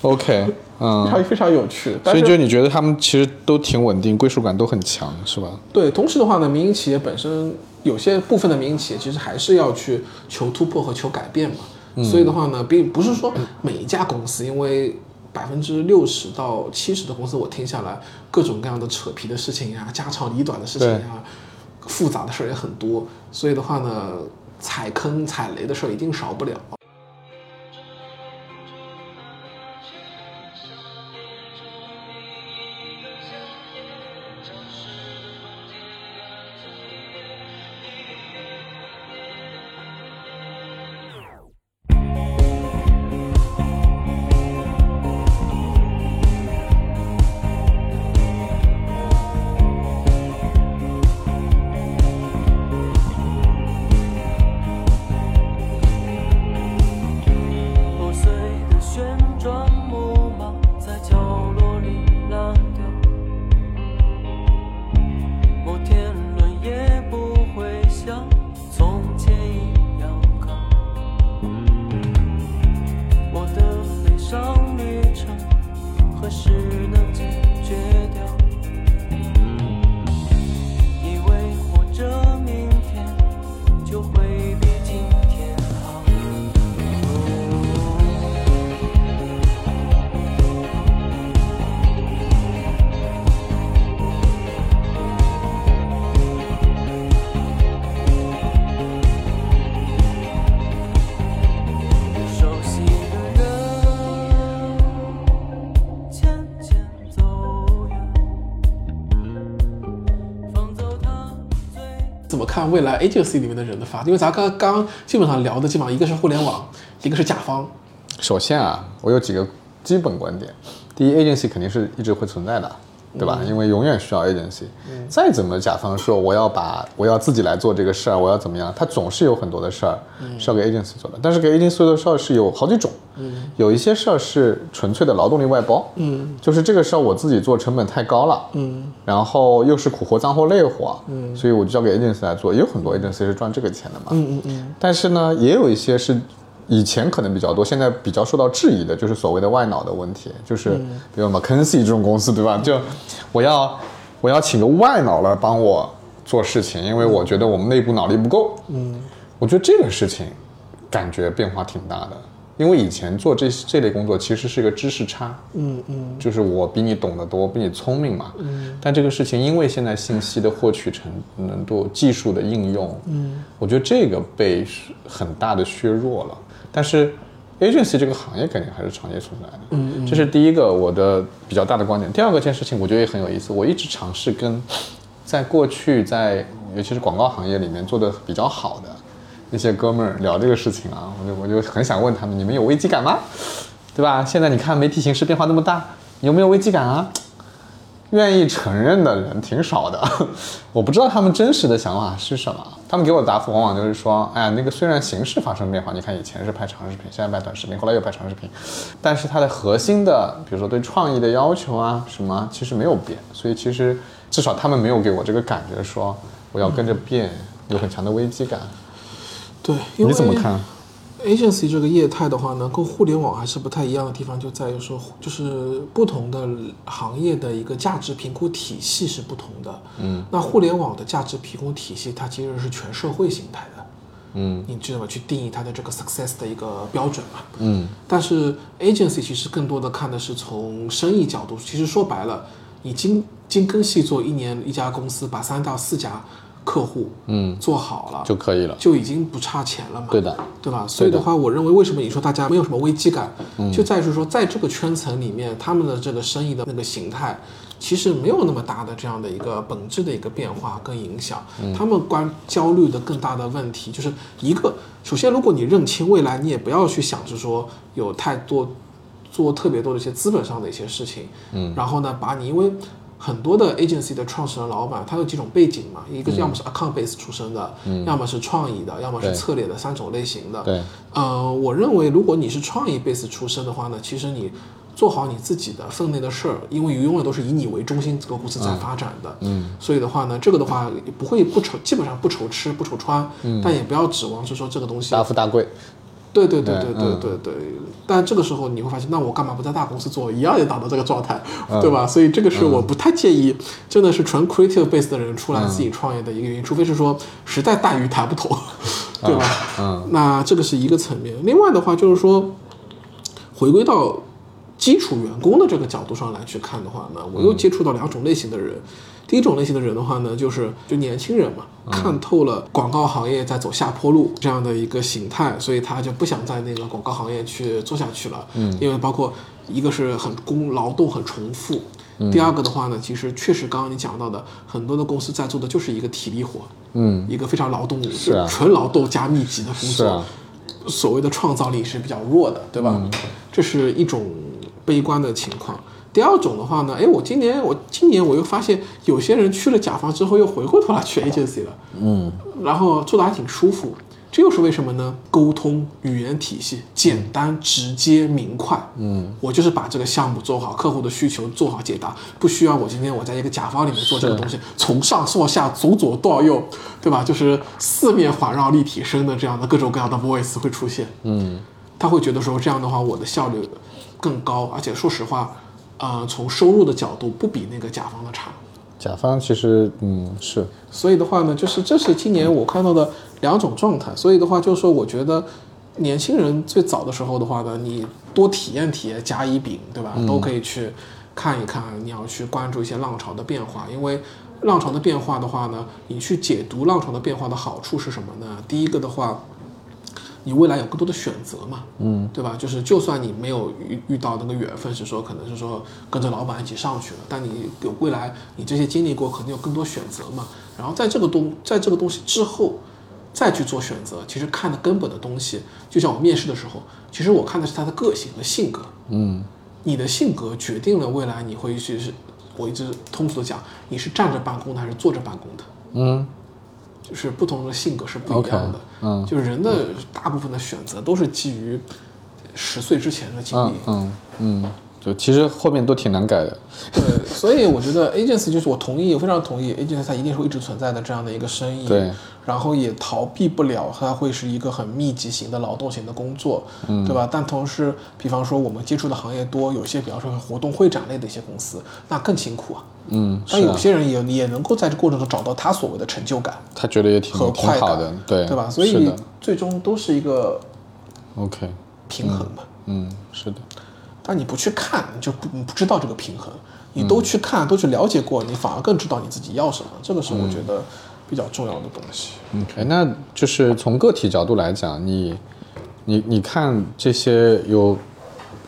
，OK。非常非常有趣，所以就你觉得他们其实都挺稳定，归属感都很强，是吧？对，同时的话呢，民营企业本身有些部分的民营企业其实还是要去求突破和求改变嘛。所以的话呢，并不是说每一家公司，因为百分之六十到七十的公司，我听下来各种各样的扯皮的事情呀、家长里短的事情呀、复杂的事儿也很多，所以的话呢，踩坑踩雷的事儿一定少不了。未来 agency 里面的人的发？因为咱刚刚基本上聊的基本上一个是互联网，一个是甲方。首先啊，我有几个基本观点。第一，agency 肯定是一直会存在的，对吧？因为永远需要 agency。再怎么甲方说我要把我要自己来做这个事儿，我要怎么样，他总是有很多的事儿是要给 agency 做的。但是给 agency 做的事儿是有好几种，有一些事儿是纯粹的劳动力外包，嗯，就是这个事儿我自己做成本太高了，嗯，然后又是苦活、脏活、累活，嗯，所以我就交给 agency 来做。也有很多 agency 是赚这个钱的嘛，嗯嗯嗯。但是呢，也有一些是以前可能比较多，现在比较受到质疑的，就是所谓的外脑的问题，就是比如 McKinsey 这种公司，对吧？就我要我要请个外脑来帮我做事情，因为我觉得我们内部脑力不够。嗯，我觉得这个事情感觉变化挺大的，因为以前做这这类工作其实是一个知识差。嗯嗯就是我比你懂得多，比你聪明嘛。嗯。但这个事情，因为现在信息的获取程度、技术的应用，嗯，我觉得这个被很大的削弱了。但是 agency 这个行业肯定还是长期存在的。嗯这是第一个我的比较大的观点。第二个件事情，我觉得也很有意思。我一直尝试跟 在过去在尤其是广告行业里面做的比较好的那些哥们儿聊这个事情啊，我就我就很想问他们，你们有危机感吗？对吧？现在你看媒体形势变化那么大，有没有危机感啊？愿意承认的人挺少的，我不知道他们真实的想法是什么。他们给我的答复往往就是说，哎呀，那个虽然形式发生变化，你看以前是拍长视频，现在拍短视频，后来又拍长视频，但是它的核心的，比如说对创意的要求啊什么，其实没有变。所以其实至少他们没有给我这个感觉说我要跟着变，有很强的危机感。对，你怎么看？Agency 这个业态的话呢，跟互联网还是不太一样的地方，就在于说，就是不同的行业的一个价值评估体系是不同的。嗯，那互联网的价值评估体系，它其实是全社会形态的。嗯，你知道吗？去定义它的这个 success 的一个标准嘛。嗯，但是 agency 其实更多的看的是从生意角度，其实说白了，你精精耕细作一年，一家公司把三到四家客户嗯做好了，就可以了。就已经不差钱了嘛。对的，对吧？所以的话，我认为为什么你说大家没有什么危机感，就在于说，在这个圈层里面，他们的这个生意的那个形态，其实没有那么大的这样的一个本质的一个变化跟影响。他们关焦虑的更大的问题，就是一个，首先，如果你认清未来，你也不要去想着说有太多做特别多的一些资本上的一些事情，嗯，然后呢，把你因为。很多的 agency 的创始人老板，他有几种背景嘛？一个要么是 account base 出身的，要么是创意的，要么是策略的三种类型的。对，呃，我认为如果你是创意 base 出身的话呢，其实你做好你自己的分内的事儿，因为永远都是以你为中心，这个公司在发展的。嗯，所以的话呢，这个的话不会不愁，基本上不愁吃不愁穿，但也不要指望是说这个东西大富大贵。对对对对对对对，但这个时候你会发现，那我干嘛不在大公司做，一样也达到这个状态，对吧？所以这个是我不太建议，真的是纯 creative base 的人出来自己创业的一个原因，除非是说实在待遇抬不头，对吧？嗯，那这个是一个层面，另外的话就是说，回归到。基础员工的这个角度上来去看的话呢，我又接触到两种类型的人。第一种类型的人的话呢，就是就年轻人嘛，看透了广告行业在走下坡路这样的一个形态，所以他就不想在那个广告行业去做下去了。嗯，因为包括一个是很工劳动很重复，第二个的话呢，其实确实刚刚你讲到的，很多的公司在做的就是一个体力活，嗯，一个非常劳动是啊纯劳动加密集的工作。是啊，所谓的创造力是比较弱的，对吧？这是一种悲观的情况。第二种的话呢，哎，我今年我今年我又发现有些人去了甲方之后又回过头来去 agency 了，嗯，然后做的还挺舒服。这又是为什么呢？沟通语言体系简单、直接、明快。嗯，我就是把这个项目做好，客户的需求做好解答，不需要我今天我在一个甲方里面做这个东西，从上做下、从左到右，对吧？就是四面环绕、立体声的这样的各种各样的 voice 会出现。嗯，他会觉得说这样的话我的效率更高，而且说实话，呃，从收入的角度不比那个甲方的差。甲方其实嗯是所以的话呢，就是这是今年我看到的两种状态。所以的话，就是说，我觉得年轻人最早的时候的话呢，你多体验体验甲乙丙，对吧？都可以去看一看。你要去关注一些浪潮的变化，因为浪潮的变化的话呢，你去解读浪潮的变化的好处是什么呢？第一个的话。你未来有更多的选择嘛，嗯，对吧？就是就算你没有遇遇到那个缘分，是说可能是说跟着老板一起上去了，但你有未来你这些经历过，肯定有更多选择嘛。然后在这个东在这个东西之后再去做选择，其实看的根本的东西，就像我面试的时候，其实我看的是他的个性和性格。嗯你的性格决定了未来你会去是，我一直通俗的讲，你是站着办公的还是坐着办公的，嗯就是不同的性格是不一样的。嗯就是人的大部分的选择都是基于十岁之前的经历嗯。嗯嗯，就其实后面都挺难改的。对，所以我觉得 agency 就是我同意，我非常同意 agency 它一定是会一直存在的这样的一个生意。对，然后也逃避不了它会是一个很密集型的劳动型的工作，嗯对吧？但同时，比方说我们接触的行业多，有些比方说活动会展类的一些公司，那更辛苦啊。嗯，但有些人也也能够在这过程中找到他所谓的成就感他觉得也挺和快感挺好的，对对吧？所以最终都是一个，OK，平衡吧。嗯，是的，但你不去看，你就不你不知道这个平衡。你都去看，都去了解过，你反而更知道你自己要什么。这个是我觉得比较重要的东西。嗯，哎，那就是从个体角度来讲，你你你看这些有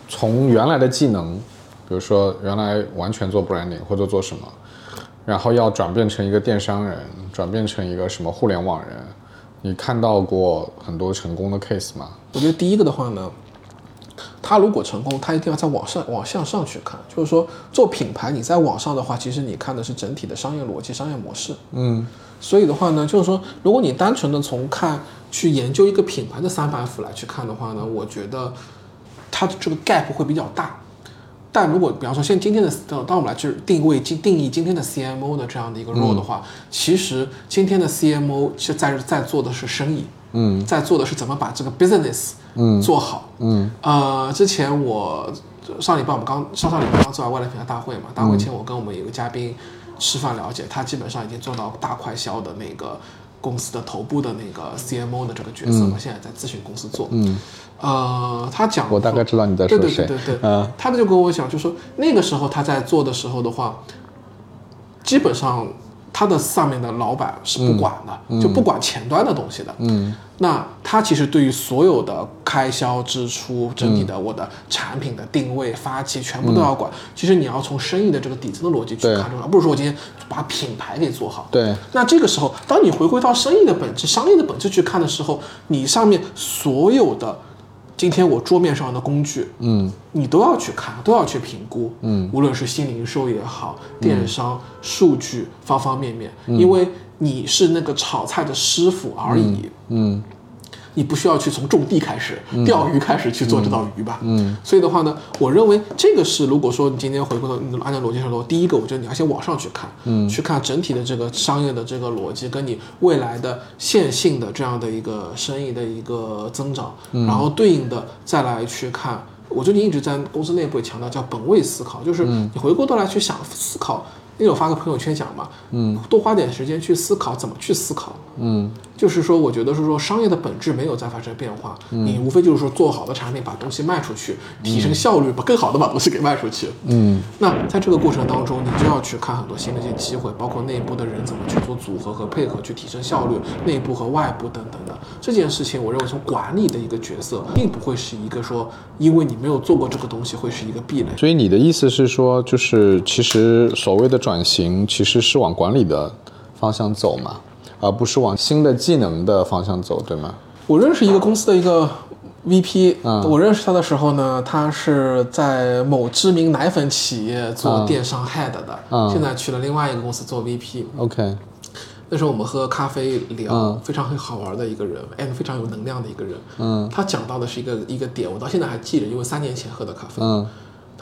从原来的技能，比如说原来完全做 branding 或者做什么，然后要转变成一个电商人，转变成一个什么互联网人，你看到过很多成功的 case 吗？我觉得第一个的话呢，他如果成功，他一定要在网上往向上去看，就是说做品牌，你在网上的话，其实你看的是整体的商业逻辑、商业模式。嗯所以的话呢，就是说，如果你单纯的从看去研究一个品牌的三板斧来去看的话呢，我觉得它的这个 gap 会比较大。但如果比方说，现在今天的当我们来去定位、定定义今天的 CMO 的这样的一个 role 的话，其实今天的 CMO 是在在做的是生意，嗯。在做的是怎么把这个 business 嗯。做好。嗯。呃，之前我上礼拜我们刚上上礼拜刚做完外来品牌大会嘛，大会前我跟我们有个嘉宾吃饭了解，他基本上已经做到大快销的那个公司的头部的那个 CMO 的这个角色嘛，现在在咨询公司做。嗯，呃，他讲我大概知道你在对说谁。对对对。对，嗯他就跟我讲，就说那个时候他在做的时候的话，基本上他的上面的老板是不管的，就不管前端的东西的。嗯那他其实对于所有的开销支出、整体的我的产品的定位、发起，全部都要管。其实你要从生意的这个底层的逻辑去看出来，而不是说我今天把品牌给做好。对，那这个时候，当你回归到生意的本质、商业的本质去看的时候，你上面所有的今天我桌面上的工具，嗯。你都要去看，都要去评估，嗯，无论是新零售也好，电商、数据方方面面，因为你是那个炒菜的师傅而已，嗯你不需要去从种地开始、钓鱼开始去做这道鱼吧，嗯。所以的话呢，我认为这个是如果说你今天回过头按照逻辑上说，第一个，我觉得你要先往上去看，嗯。去看整体的这个商业的这个逻辑，跟你未来的线性的这样的一个生意的一个增长，嗯。然后对应的再来去看。我最近一直在公司内部也强调叫本位思考，就是嗯。你回过头来去想思考。那天我发个朋友圈讲嘛，嗯，多花点时间去思考怎么去思考，嗯。就是说，我觉得是说商业的本质没有在发生变化，嗯。你无非就是说做好的产品，把东西卖出去，提升效率，把更好的把东西给卖出去。嗯。那在这个过程当中，你就要去看很多新的一些机会，包括内部的人怎么去做组合和配合，去提升效率，内部和外部等等的。这件事情，我认为从管理的一个角色，并不会是一个说，因为你没有做过这个东西，会是一个壁垒。所以你的意思是说，就是其实所谓的转型，其实是往管理的方向走嘛，而不是往新的技能的方向走，对吗？我认识一个公司的一个 VP，、嗯我认识他的时候呢，他是在某知名奶粉企业做嗯电商 head 的，嗯现在去了另外一个公司做 VP。OK，那时候我们喝咖啡聊，嗯非常很好玩的一个人，and 非常有能量的一个人。嗯他讲到的是一个一个点，我到现在还记得，因为三年前喝的咖啡。嗯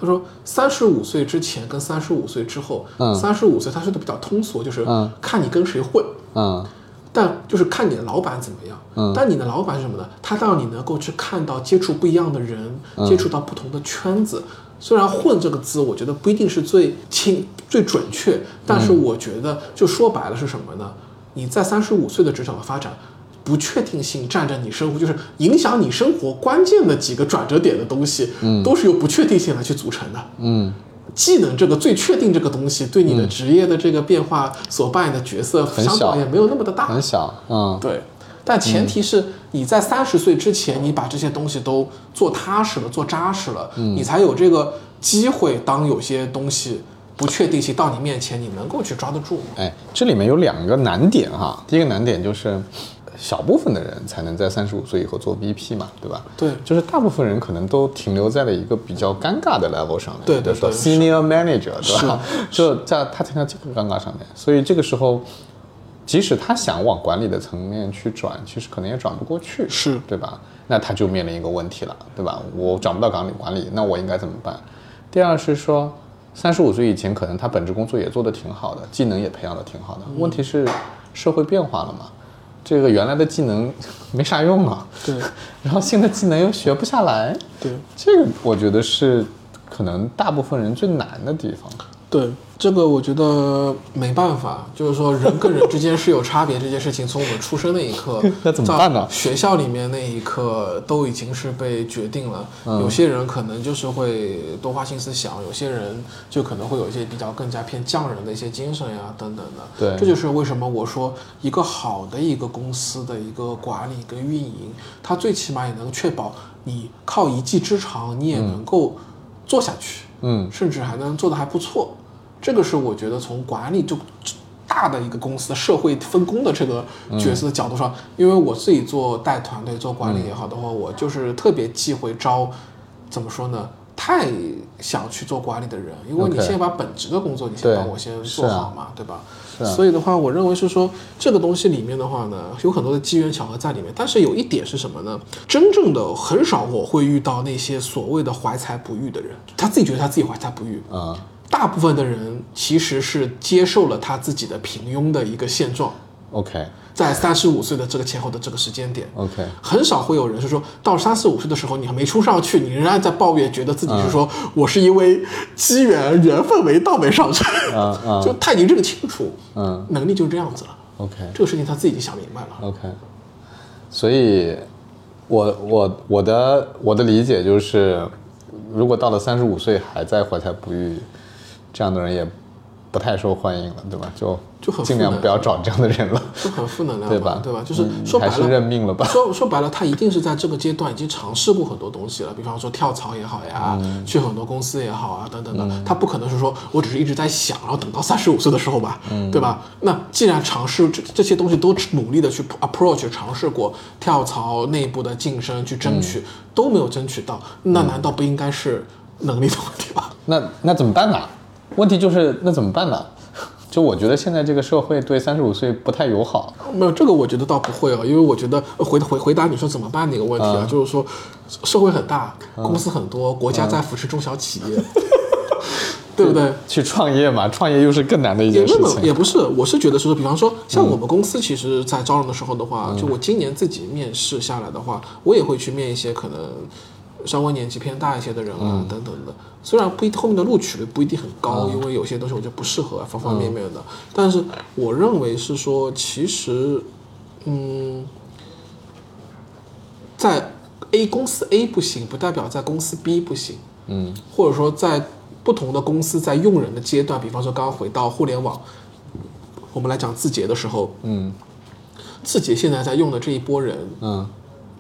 他说，三十五岁之前跟三十五岁之后，嗯三十五岁他说的比较通俗，就是嗯看你跟谁混。嗯但就是看你的老板怎么样。嗯但你的老板是什么呢？他让你能够去看到、接触不一样的人，嗯接触到不同的圈子。虽然“混”这个字，我觉得不一定是最清、最准确，但是我觉得就说白了是什么呢？你在三十五岁的职场的发展。不确定性占着你生活，就是影响你生活关键的几个转折点的东西，嗯都是由不确定性来去组成的。嗯技能这个最确定这个东西，对你的职业的这个变化所扮演的角色，很小相对也没有那么的大。很小，嗯对，但前提是你在三十岁之前，你把这些东西都做踏实了、做扎实了，你才有这个机会。当有些东西不确定性到你面前，你能够去抓得住吗？哎，这里面有两个难点哈。第一个难点就是，小部分的人才能在三十五岁以后做 VP 嘛，对吧？对就是大部分人可能都停留在了一个比较尴尬的 level 上面，对 senior manager，对吧？就在他停在这个尴尬上面，所以这个时候，即使他想往管理的层面去转，其实可能也转不过去，是对吧？那他就面临一个问题了，对吧？我转不到管理管理，那我应该怎么办？第二是说，三十五岁以前可能他本职工作也做得挺好的，技能也培养得挺好的，问题是社会变化了嘛，这个原来的技能没啥用啊，对。然后新的技能又学不下来，对。这个我觉得是可能大部分人最难的地方。对，这个我觉得没办法，就是说人跟人之间是有差别，这件事情从我们出生那一刻 那怎么办呢学校里面那一刻都已经是被决定了。嗯有些人可能就是会多花心思想，有些人就可能会有一些比较更加偏匠人的一些精神呀等等的。对这就是为什么我说一个好的一个公司的一个管理跟运营，它最起码也能确保你靠一技之长，你也能够做下去。嗯甚至还能做得还不错。这个是我觉得从管理就大的一个公司的社会分工的这个角色的角度上，因为我自己做带团队、做管理也好的话，我就是特别忌讳招，怎么说呢？太想去做管理的人，因为你先把本职的工作你先对帮我先做好嘛，对吧？啊所以的话，我认为是说这个东西里面的话呢，有很多的机缘巧合在里面。但是有一点是什么呢？真正的很少我会遇到那些所谓的怀才不遇的人，他自己觉得他自己怀才不遇。啊、大部分的人其实是接受了他自己的平庸的一个现状，o k 在三十五岁的这个前后的这个时间点。OK，很少会有人是说到三十五岁的时候，你还没冲上去，你仍然在抱怨，觉得自己是说、我是因为机缘缘分没到没上去，嗯嗯 就他已经认清楚，嗯能力就是这样子了。OK 这个事情他自己已经想明白了。OK，所以我我我的我的理解就是，如果到了三十五岁还在怀才不遇，这样的人也不太受欢迎了，对吧？就就很尽量不要找这样的人了，就很负能量，对吧？对吧？就是嗯说白了，还是认命了吧。说说白了，他一定是在这个阶段已经尝试过很多东西了，比方说跳槽也好呀，嗯去很多公司也好啊，等等的。他不可能是说我只是一直在想，然后等到三十五岁的时候吧，嗯对吧？那既然尝试这这些东西都努力的去 approach 尝试过跳槽、内部的晋升去争嗯取、都没有争取到，那难道不应该是能力的问题吗？那那怎么办呢？问题就是那怎么办呢？就我觉得现在这个社会对三十五岁不太友好。没有这个，我觉得倒不会啊，因为我觉得呃回回回答你说怎么办那个问题啊，嗯就是说社会很大，公司很多，国家在扶持中小企业，对不对？去创业嘛，创业又是更难的一件事情。也不是，我是觉得是说，比方说像我们公司，其实在招人的时候的话，就我今年自己面试下来的话，我也会去面一些可能稍微年纪偏大一些的人啊，等等的。虽然不一后面的录取率不一定很高，因为有些东西我就不适合啊方方面面的，但是我认为是说，其实，嗯，在 A 公司 A 不行，不代表在公司 B 不行。嗯。或者说在不同的公司在用人的阶段，比方说刚刚回到互联网，我们来讲字节的时候，嗯。字节现在在用的这一波人嗯，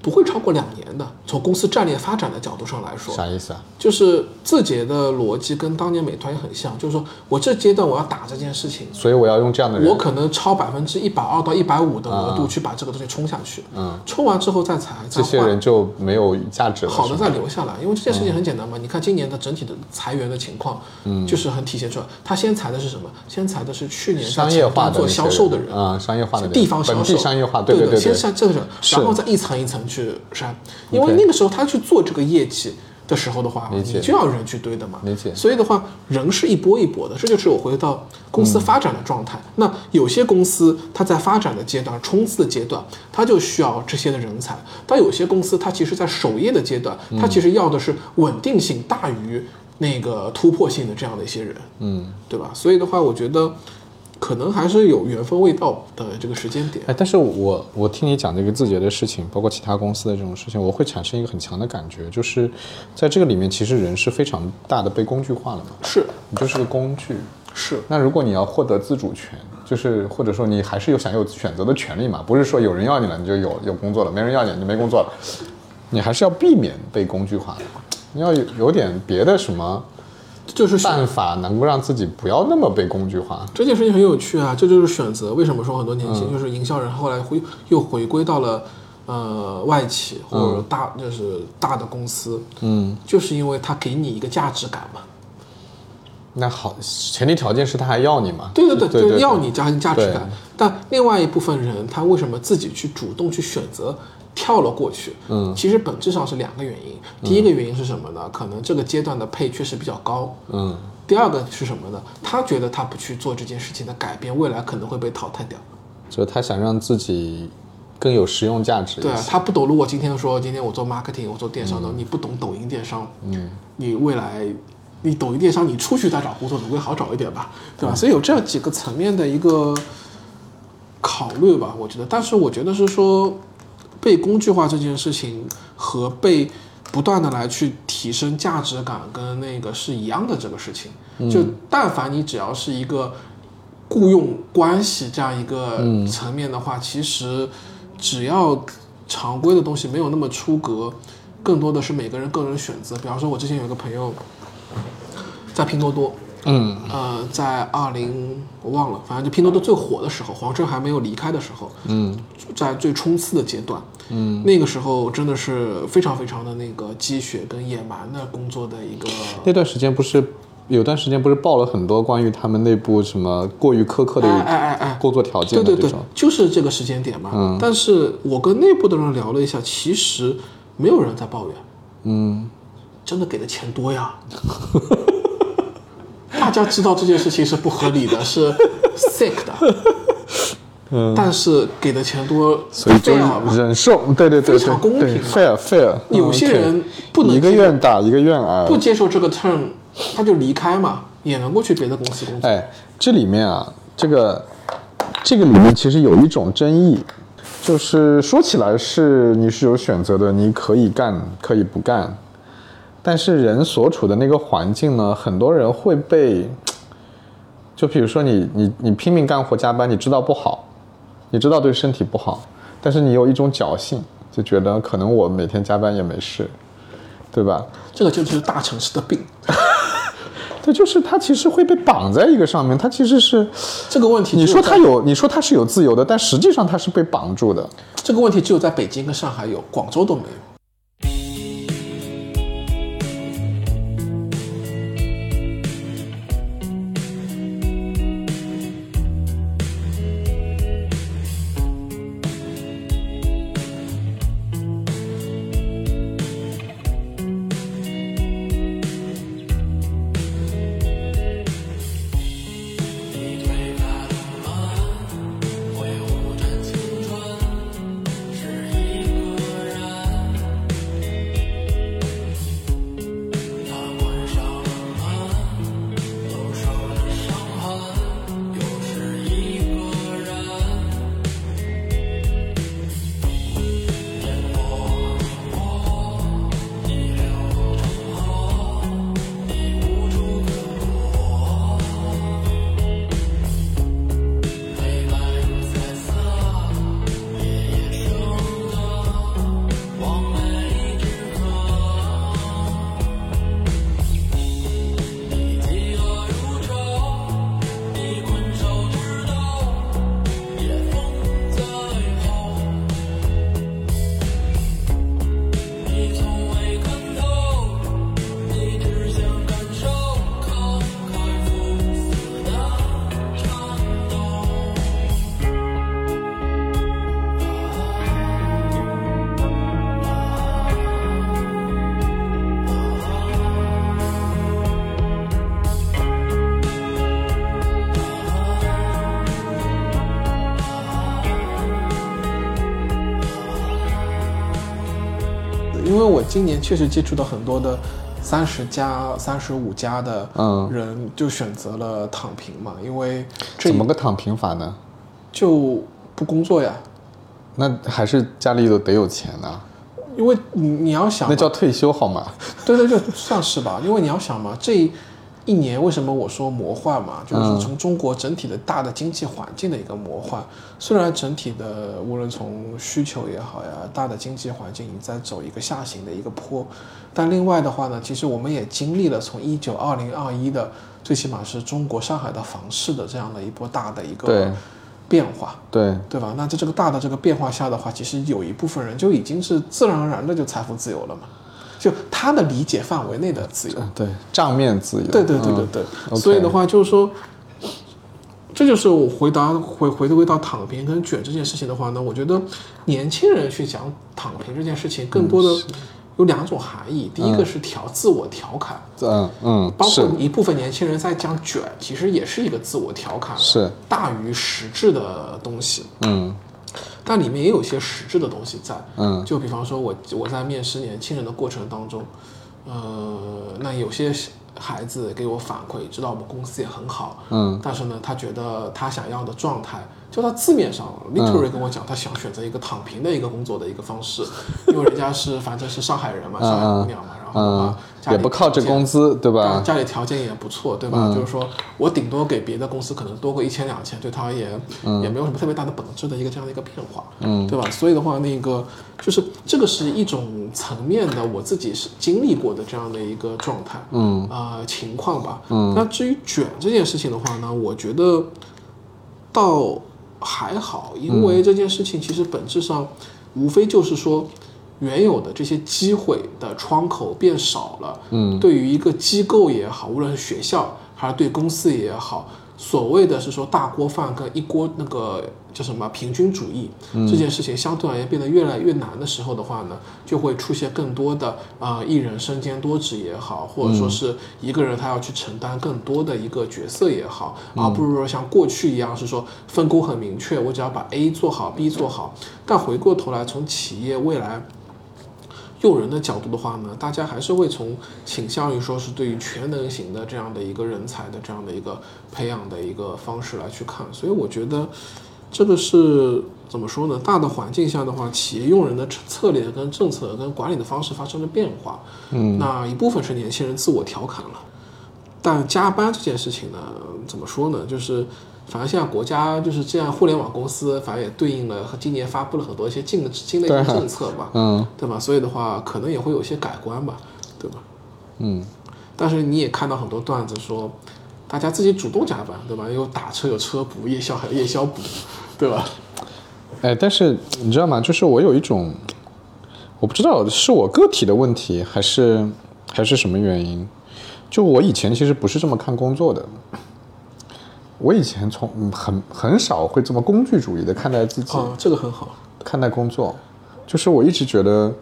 不会超过两年的。从公司战略发展的角度上来说，啥意思啊？就是字节的逻辑跟当年美团也很像，就是说我这阶段我要打这件事情，所以我要用这样的人。我可能超百分之一百二到一百五的额度去把这个东西冲下去，嗯，冲完之后再裁，这些人就没有价值了。好的再留下来，因为这件事情很简单嘛。你看今年的整体的裁员的情况，嗯，就是很体现出来。他先裁的是什么？先裁的是去年商业化做销售的人，啊、商业化的人地方销售，本地商业化，对对对先删这个人，然后再一层一层去删。因为那个时候他去做这个业绩的时候的话，你就要人去堆的嘛。理解所以的话，人是一波一波的，这就是我回到公司发展的状态。那有些公司它在发展的阶段、冲刺的阶段，它就需要这些的人才；但有些公司它其实在守业的阶段，它其实要的是稳定性大于那个突破性的这样的一些人，嗯，对吧？所以的话，我觉得可能还是有缘分未到的这个时间点。哎，但是我我听你讲这个字节的事情，包括其他公司的这种事情，我会产生一个很强的感觉，就是在这个里面，其实人是非常大的被工具化了嘛，是你就是个工具。是，那如果你要获得自主权，就是或者说你还是有享有选择的权利嘛，不是说有人要你了你就有有工作了，没人要你你就没工作了，你还是要避免被工具化的，你要有有点别的什么这就是办法能够让自己不要那么被工具化。这件事情很有趣啊，这就是选择。为什么说很多年嗯轻就是营销人后来回又回归到了呃外企或者大、就是大的公司，嗯，就是因为他给你一个价值感嘛。那好，前提条件是他还要你嘛？对对对，对就是要你加价值感。但另外一部分人，他为什么自己去主动去选择跳了过去？嗯其实本质上是两个原因。第一个原因是什么呢？可能这个阶段的配确实比较高。嗯，第二个是什么呢？他觉得他不去做这件事情的改变，未来可能会被淘汰掉。就是他想让自己更有实用价值。对啊，他不懂。如果今天说今天我做 marketing，我做电商的，你不懂抖音电商，嗯，你未来你抖音电商你出去再找工作总归好找一点吧，对吧？所以有这样几个层面的一个考虑吧，我觉得。但是我觉得是说被工具化这件事情和被不断的来去提升价值感跟那个是一样的这个事情。就但凡你只要是一个雇佣关系这样一个层面的话，其实只要常规的东西没有那么出格，更多的是每个人个人选择。比方说，我之前有个朋友在拼多多，嗯呃，在二零我忘了，反正就拼多多最火的时候，黄峥还没有离开的时候，嗯在最冲刺的阶段，嗯，那个时候真的是非常非常的那个积雪跟野蛮的工作的一个，那段时间不是有段时间不是爆了很多关于他们内部什么过于苛刻的哎的哎哎，工作条件对对对就是这个时间点嘛。嗯但是我跟内部的人聊了一下，其实没有人在抱怨，嗯真的给的钱多呀。大家知道这件事情是不合理的，是 sick 的，嗯，但是给的钱多，所以就忍受，对对对非常公平嘛，fair fair。有些人不能一个愿打一个愿挨，不接受这个 term，他就离开嘛，也能够去别的公司工作。哎，这里面啊，这个这个里面其实有一种争议，就是说起来是你是有选择的，你可以干，可以不干，但是人所处的那个环境呢，很多人会被，就比如说你你你拼命干活加班，你知道不好，你知道对身体不好，但是你有一种侥幸，就觉得可能我每天加班也没事，对吧？这个就是大城市的病。对，就是他其实会被绑在一个上面，他其实是。这个问题你说他有，你说他是有自由的，但实际上他是被绑住的。这个问题只有在北京跟上海有，广州都没有。确实接触到很多的三十加、三十五加的嗯人，就选择了躺平嘛，因为这怎么个躺平法呢？就不工作呀。那还是家里有得有钱啊，因为你你要想，那叫退休好吗？对对对，算是吧。因为你要想嘛，这一年为什么我说魔幻嘛？就是说从中国整体的大的经济环境的一个魔幻。虽然整体的无论从需求也好呀，大的经济环境已经在走一个下行的一个坡，但另外的话呢，其实我们也经历了从一九二零二一的，最起码是中国上海的房市的这样的一波大的一个变化。对，对吧？那在这个大的这个变化下的话，其实有一部分人就已经是自然而然的就财富自由了嘛，就他的理解范围内的自由。对，账面自由。对对对对嗯对所以的话就是说，这就是我回答回回归到躺平跟卷这件事情的话呢，我觉得年轻人去讲躺平这件事情，更多的有两种含义。第一个是调自我调侃，嗯嗯，包括一部分年轻人在讲卷，其实也是一个自我调侃，是，大于实质的东西。嗯但里面也有一些实质的东西在，嗯。就比方说我我在面试年轻人的过程当中，呃，那有些孩子给我反馈，知道我们公司也很好，嗯。但是呢，他觉得他想要的状态，就他字面上嗯，literally 跟我讲，他想选择一个躺平的一个工作的一个方式，因为人家是反正是上海人嘛，上海姑娘嘛，嗯，也不靠这工资，对吧？家里条件也不错，对吧？就是说我顶多给别的公司可能多个一千两千，对他而言、也没有什么特别大的本质的一个这样的一个变化，嗯，对吧？所以的话，那个就是这个是一种层面的我自己是经历过的这样的一个状态，嗯，呃情况吧，嗯。那至于卷这件事情的话呢，我觉得倒还好，因为这件事情其实本质上无非就是说。原有的这些机会的窗口变少了，嗯，对于一个机构也好，无论是学校还是对公司也好，所谓的是说大锅饭跟一锅那个叫什么平均主义、这件事情，相对而言变得越来越难的时候的话呢，就会出现更多的啊、呃一人身兼多职也好，或者说是一个人他要去承担更多的一个角色也好，而不如说像过去一样是说分工很明确，我只要把 A 做好，B 做好。但回过头来，从企业未来。用人的角度的话呢，大家还是会从倾向于说是对于全能型的这样的一个人才的这样的一个培养的一个方式来去看，所以我觉得这个是怎么说呢？大的环境下的话，企业用人的策略跟政策跟管理的方式发生了变化，嗯，那一部分是年轻人自我调侃了，但加班这件事情呢，怎么说呢？就是。反正现在国家就是这样，互联网公司反正也对应了和今年发布了很多一些新的新的政策吧，嗯对吧？所以的话，可能也会有一些改观吧，对吧？嗯，但是你也看到很多段子说，大家自己主动加班，对吧？有打车有车补，夜宵还有夜宵补，对吧？哎，但是你知道吗？就是我有一种，我不知道是我个体的问题，还是还是什么原因。就我以前其实不是这么看工作的，我以前从嗯很很少会这么工具主义的看待自己。啊，这个很好。看待工作，就是我一直觉得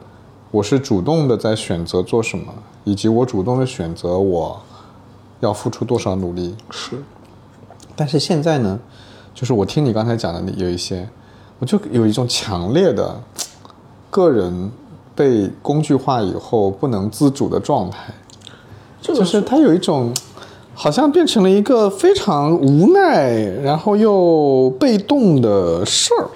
我是主动的在选择做什么，以及我主动的选择我要付出多少努力。是，但是现在呢，就是我听你刚才讲的有一些，我就有一种强烈的个人被工具化以后不能自主的状态，就是他有一种。好像变成了一个非常无奈，然后又被动的事儿。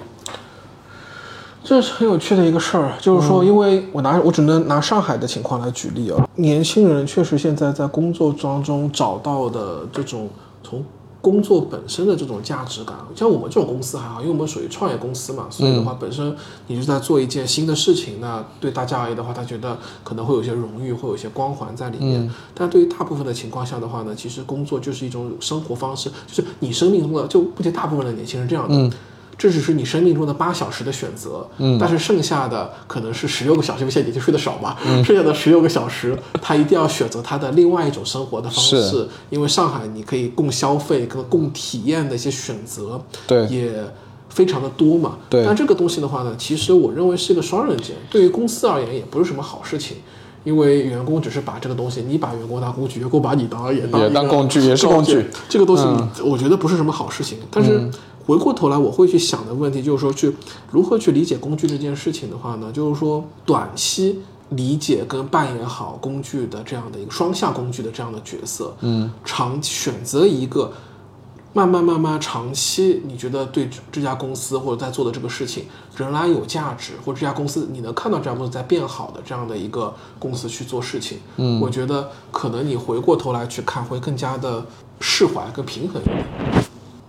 这是很有趣的一个事儿，就是说，因为我拿我只能拿上海的情况来举例啊，年轻人确实现在在工作当中找到的这种从工作本身的这种价值感，像我们这种公司还好，因为我们属于创业公司嘛，所以的话，本身你就在做一件新的事情，那对大家而言的话，他觉得可能会有一些荣誉，会有一些光环在里面。但对于大部分的情况下的话呢，其实工作就是一种生活方式，就是你生命中的，就目前大部分的年轻人这样的。这只是你生命中的八小时的选择，嗯，但是剩下的可能是十六个小时，因为现在年轻睡得少嘛，嗯。剩下的十六个小时，他一定要选择他的另外一种生活的方式是，因为上海你可以供消费跟供体验的一些选择，对。也非常的多嘛，对。但这个东西的话呢，其实我认为是一个双刃剑，对于公司而言也不是什么好事情。因为员工只是把这个东西，你把员工当工具，员工把你当也当也当工具也是工具。嗯这个东西我觉得不是什么好事情。但是回过头来，我会去想的问题就是说，去如何去理解工具这件事情的话呢？就是说，短期理解跟扮演好工具的这样的一个双向工具的这样的角色，嗯，长选择一个慢慢慢慢长期，你觉得对这这家公司或者在做的这个事情仍然有价值，或者这家公司你能看到这家公司在变好的这样的一个公司去做事情，嗯，我觉得可能你回过头来去看会更加的释怀跟平衡一点。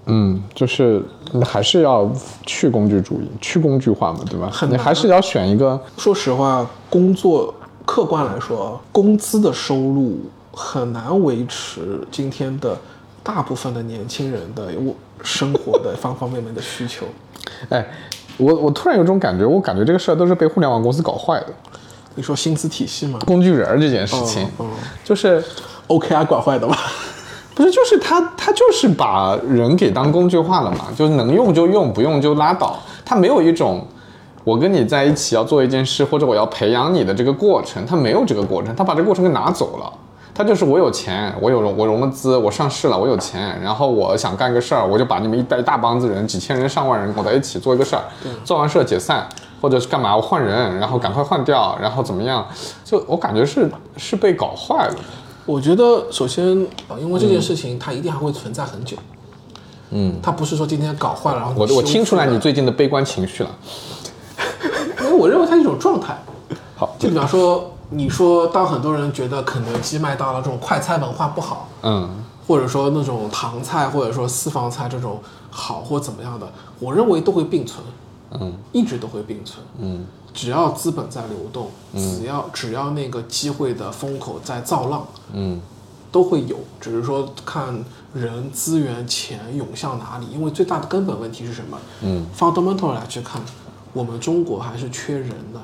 嗯，就是还是要去工具主义、去工具化嘛，对吧？很你还是要选一个，说实话，工作客观来说，工资的收入很难维持今天的大部分的年轻人的我生活的方方面面的需求。哎，我我突然有种感觉，我感觉这个事儿都是被互联网公司搞坏的。你说薪资体系吗？工具人儿这件事情，嗯嗯就是 OKR 管坏的吧？不是就是他他就是把人给当工具化了嘛，就是能用就用，不用就拉倒。他没有一种我跟你在一起要做一件事，或者我要培养你的这个过程，他没有这个过程，他把这个过程给拿走了。他就是我有钱，我有融我融了资，我上市了，我有钱，然后我想干个事儿，我就把你们一大一大帮子人，几千人、上万人搞在一起做一个事儿，做完事儿解散，或者是干嘛我换人，然后赶快换掉，然后怎么样？就我感觉是是被搞坏了。我觉得首先啊，因为这件事情它一定还会存在很久。嗯，它不是说今天搞坏了，然后我我听出来你最，近的悲观情绪了。因为我认为它是一种状态。好，就比方说，你说当很多人觉得肯德基、麦当劳这种快餐文化不好，嗯或者说那种唐菜或者说私房菜这种好或怎么样的，我认为都会并存，嗯一直都会并存。嗯只要资本在流动，只要只要那个机会的风口在造浪，嗯都会有，只是说看人、资源、钱涌向哪里。因为最大的根本问题是什么嗯？fundamental 来去看，我们中国还是缺人的，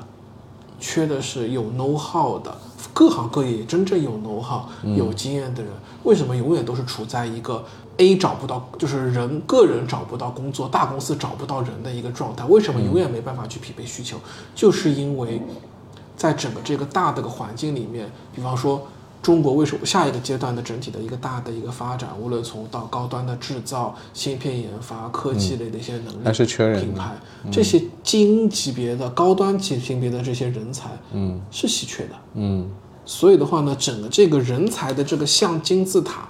缺的是有 know how 的，各行各业真正有 know how、有经验的人。为什么永远都是处在一个 A 找不到，就是人个人找不到工作，大公司找不到人的一个状态？为什么永远没办法去匹配需求？就是因为在整个这个大的个环境里面，比方说中国为什么下一个阶段的整体的一个大的一个发展，无论从到高端的制造、芯片研发、科技类的一些能力，还是缺人品牌，这些精英级别的、高端级级别的这些人才，嗯是稀缺的。嗯所以的话呢，整个这个人才的这个像金字塔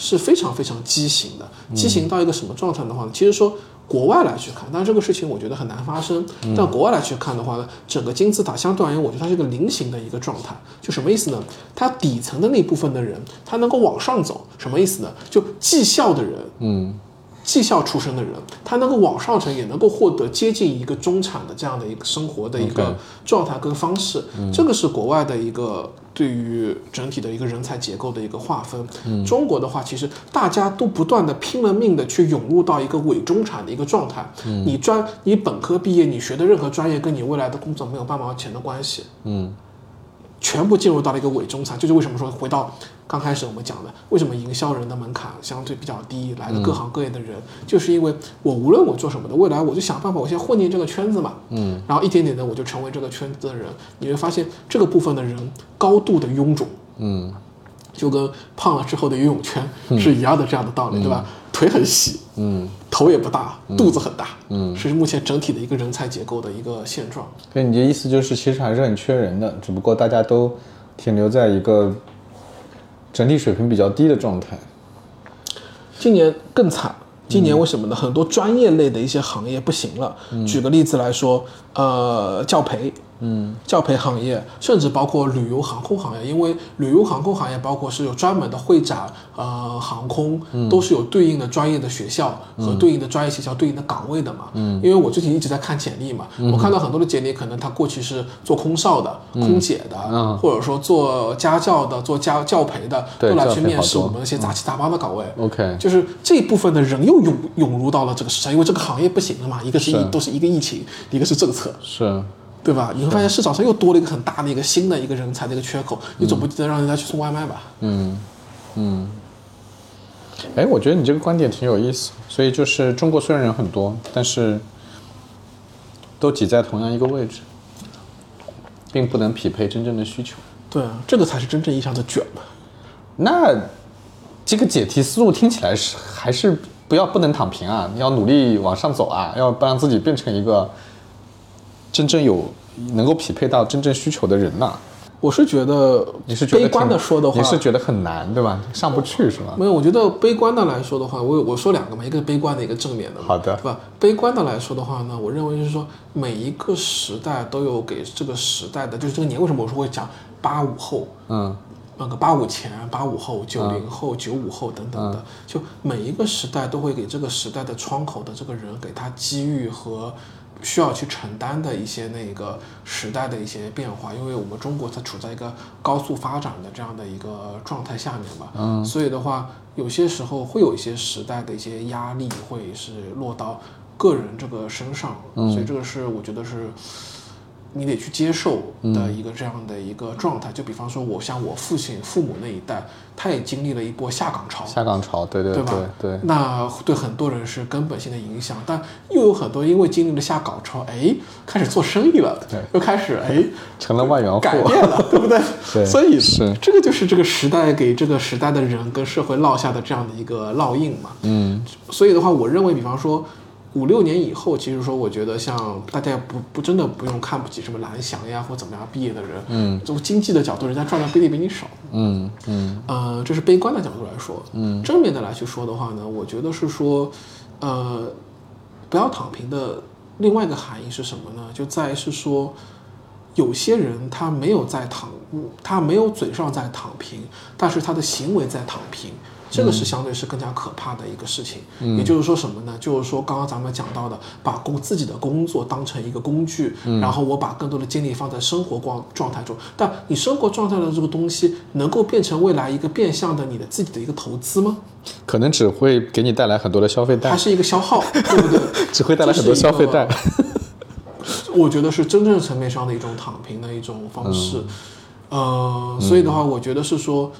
是非常非常畸形的，畸形到一个什么状态的话呢？其实说国外来去看，当然这个事情我觉得很难发生，但国外来去看的话呢，整个金字塔相对而言，我觉得它是一个菱形的一个状态，就什么意思呢？它底层的那部分的人，他能够往上走，什么意思呢？就绩效的人，嗯技校出身的人，他能够往上层，也能够获得接近一个中产的这样的一个生活的一个状态跟方式。这个是国外的一个对于整体的一个人才结构的一个划分。中国的话，其实大家都不断的拼了命的去涌入到一个伪中产的一个状态。你专你本科毕业，你学的任何专业跟你未来的工作没有半毛钱的关系。嗯全部进入到了一个伪中产，就是为什么说回到刚开始我们讲的，为什么营销人的门槛相对比较低，来了各行各业的人，就是因为我无论我做什么的，未来我就想办法，我先混进这个圈子嘛，嗯。然后一点点的我就成为这个圈子的人，你会发现这个部分的人高度的臃肿，嗯。就跟胖了之后的游泳圈是一样的这样的道理，对吧？腿很细，嗯，头也不大，肚子很大，嗯。是目前整体的一个人才结构的一个现状。所以你的意思就是，其实还是很缺人的，只不过大家都停留在一个整体水平比较低的状态。今年更惨。今年为什么呢？很多专业类的一些行业不行了。举个例子来说，呃，教培，嗯，教培行业，甚至包括旅游航空行业，因为旅游航空行业包括是有专门的会展，呃，航空都是有对应的专业的学校和对应的专业学校对应的岗位的嘛。嗯，因为我最近一直在看简历嘛，我看到很多的简历，可能他过去是做空少的、空姐的，嗯。或者说做家教的、做家教培的，对都来去面试我们那些杂七杂八的岗位。OK，就是这一部分的人又涌涌入到了这个市场，因为这个行业不行了嘛，一个是是。都是一个疫情，一个是政策，是，对吧？你会发现市场上又多了一个很大的一个新的一个人才的一个缺口，你总不记得让人家去送外卖吧？嗯嗯。哎，我觉得你这个观点挺有意思。所以就是中国虽然人很多，但是都挤在同样一个位置，并不能匹配真正的需求。对啊，这个才是真正意义上的卷嘛。那这个解题思路听起来是还是不要不能躺平啊，你要努力往上走啊，要不让自己变成一个真正有能够匹配到真正需求的人呐、我是觉得你是觉得悲观的说的话，你是觉得很难对吧？上不去是吧？没有，我觉得悲观的来说的话，我我说两个嘛，一个是悲观的，一个正面的嘛，好的对吧？悲观的来说的话呢，我认为是说每一个时代都有给这个时代的，就是这个年为什么我说会讲八五后，嗯那个八五前、八五后、九零后、九五后等等的，就每一个时代都会给这个时代的窗口的这个人给他机遇和需要去承担的一些那个时代的一些变化，因为我们中国它处在一个高速发展的这样的一个状态下面嘛，嗯，所以的话，有些时候会有一些时代的一些压力会是落到个人这个身上，所以这个是我觉得是。你得去接受的一个这样的一个状态，就比方说，我像我父亲、父母那一代，他也经历了一波下岗潮，下岗潮，对对对吧？对对，那对很多人是根本性的影响，但又有很多因为经历了下岗潮，哎，开始做生意了，对。又开始哎 成了万元户，改变了，对不对？对所以是。这个就是这个时代给这个时代的人跟社会落下的这样的一个烙印嘛。嗯所以的话，我认为，比方说五六年以后，其实说，我觉得像大家不不真的不用看不起什么蓝翔呀或怎么样毕业的人，嗯，从经济的角度，人家赚的不一定比你少，嗯嗯呃，这是悲观的角度来说，嗯，正面的来去说的话呢，我觉得是说，呃，不要躺平的另外一个含义是什么呢？就在于是说，有些人他没有在躺，嗯他没有嘴上在躺平，但是他的行为在躺平。这个是相对是更加可怕的一个事情，也就是说什么呢？就是说刚刚咱们讲到的，把工自己的工作当成一个工具，然后我把更多的精力放在生活状状态中。但你生活状态的这个东西，能够变成未来一个变相的你的自己的一个投资吗？可能只会给你带来很多的消费贷它，是一个消耗，对不对？只会带来很多消费贷。我觉得是真正层面上的一种躺平的一种方式。呃，所以的话，我觉得是说，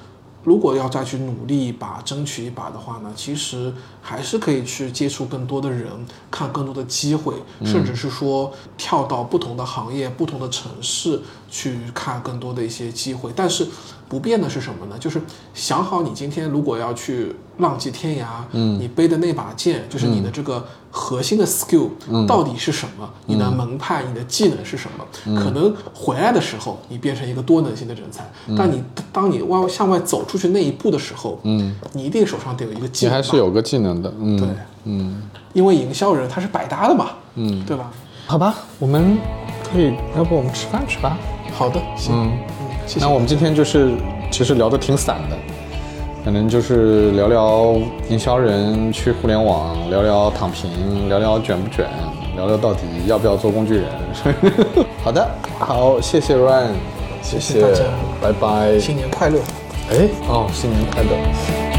如果要再去努力一把、争取一把的话呢，其实还是可以去接触更多的人，看更多的机会，甚至是说跳到不同的行业、不同的城市去看更多的一些机会。但是不变的是什么呢？就是想好你今天如果要去浪迹天涯，嗯，你背的那把剑就是你的这个核心的 skill 到底是什么？你的门派、你的技能是什么？可能回来的时候你变成一个多能型的人才，但你当你往向外走出去那一步的时候，嗯，你一定手上得有一个技能，你还是有个技能的，嗯，对，嗯，因为营销人他是百搭的嘛，嗯，对吧？好吧，我们可以，要不我们吃饭去吧？好的，行，嗯，嗯，谢谢。那我们今天就是其实聊的挺散的，可能就是聊聊营销人去互联网，聊聊躺平，聊聊卷不卷，聊聊到底要不要做工具人。好的，好，谢谢 Ryan，谢谢大家拜拜。新年快乐。哎，哦，新年快乐。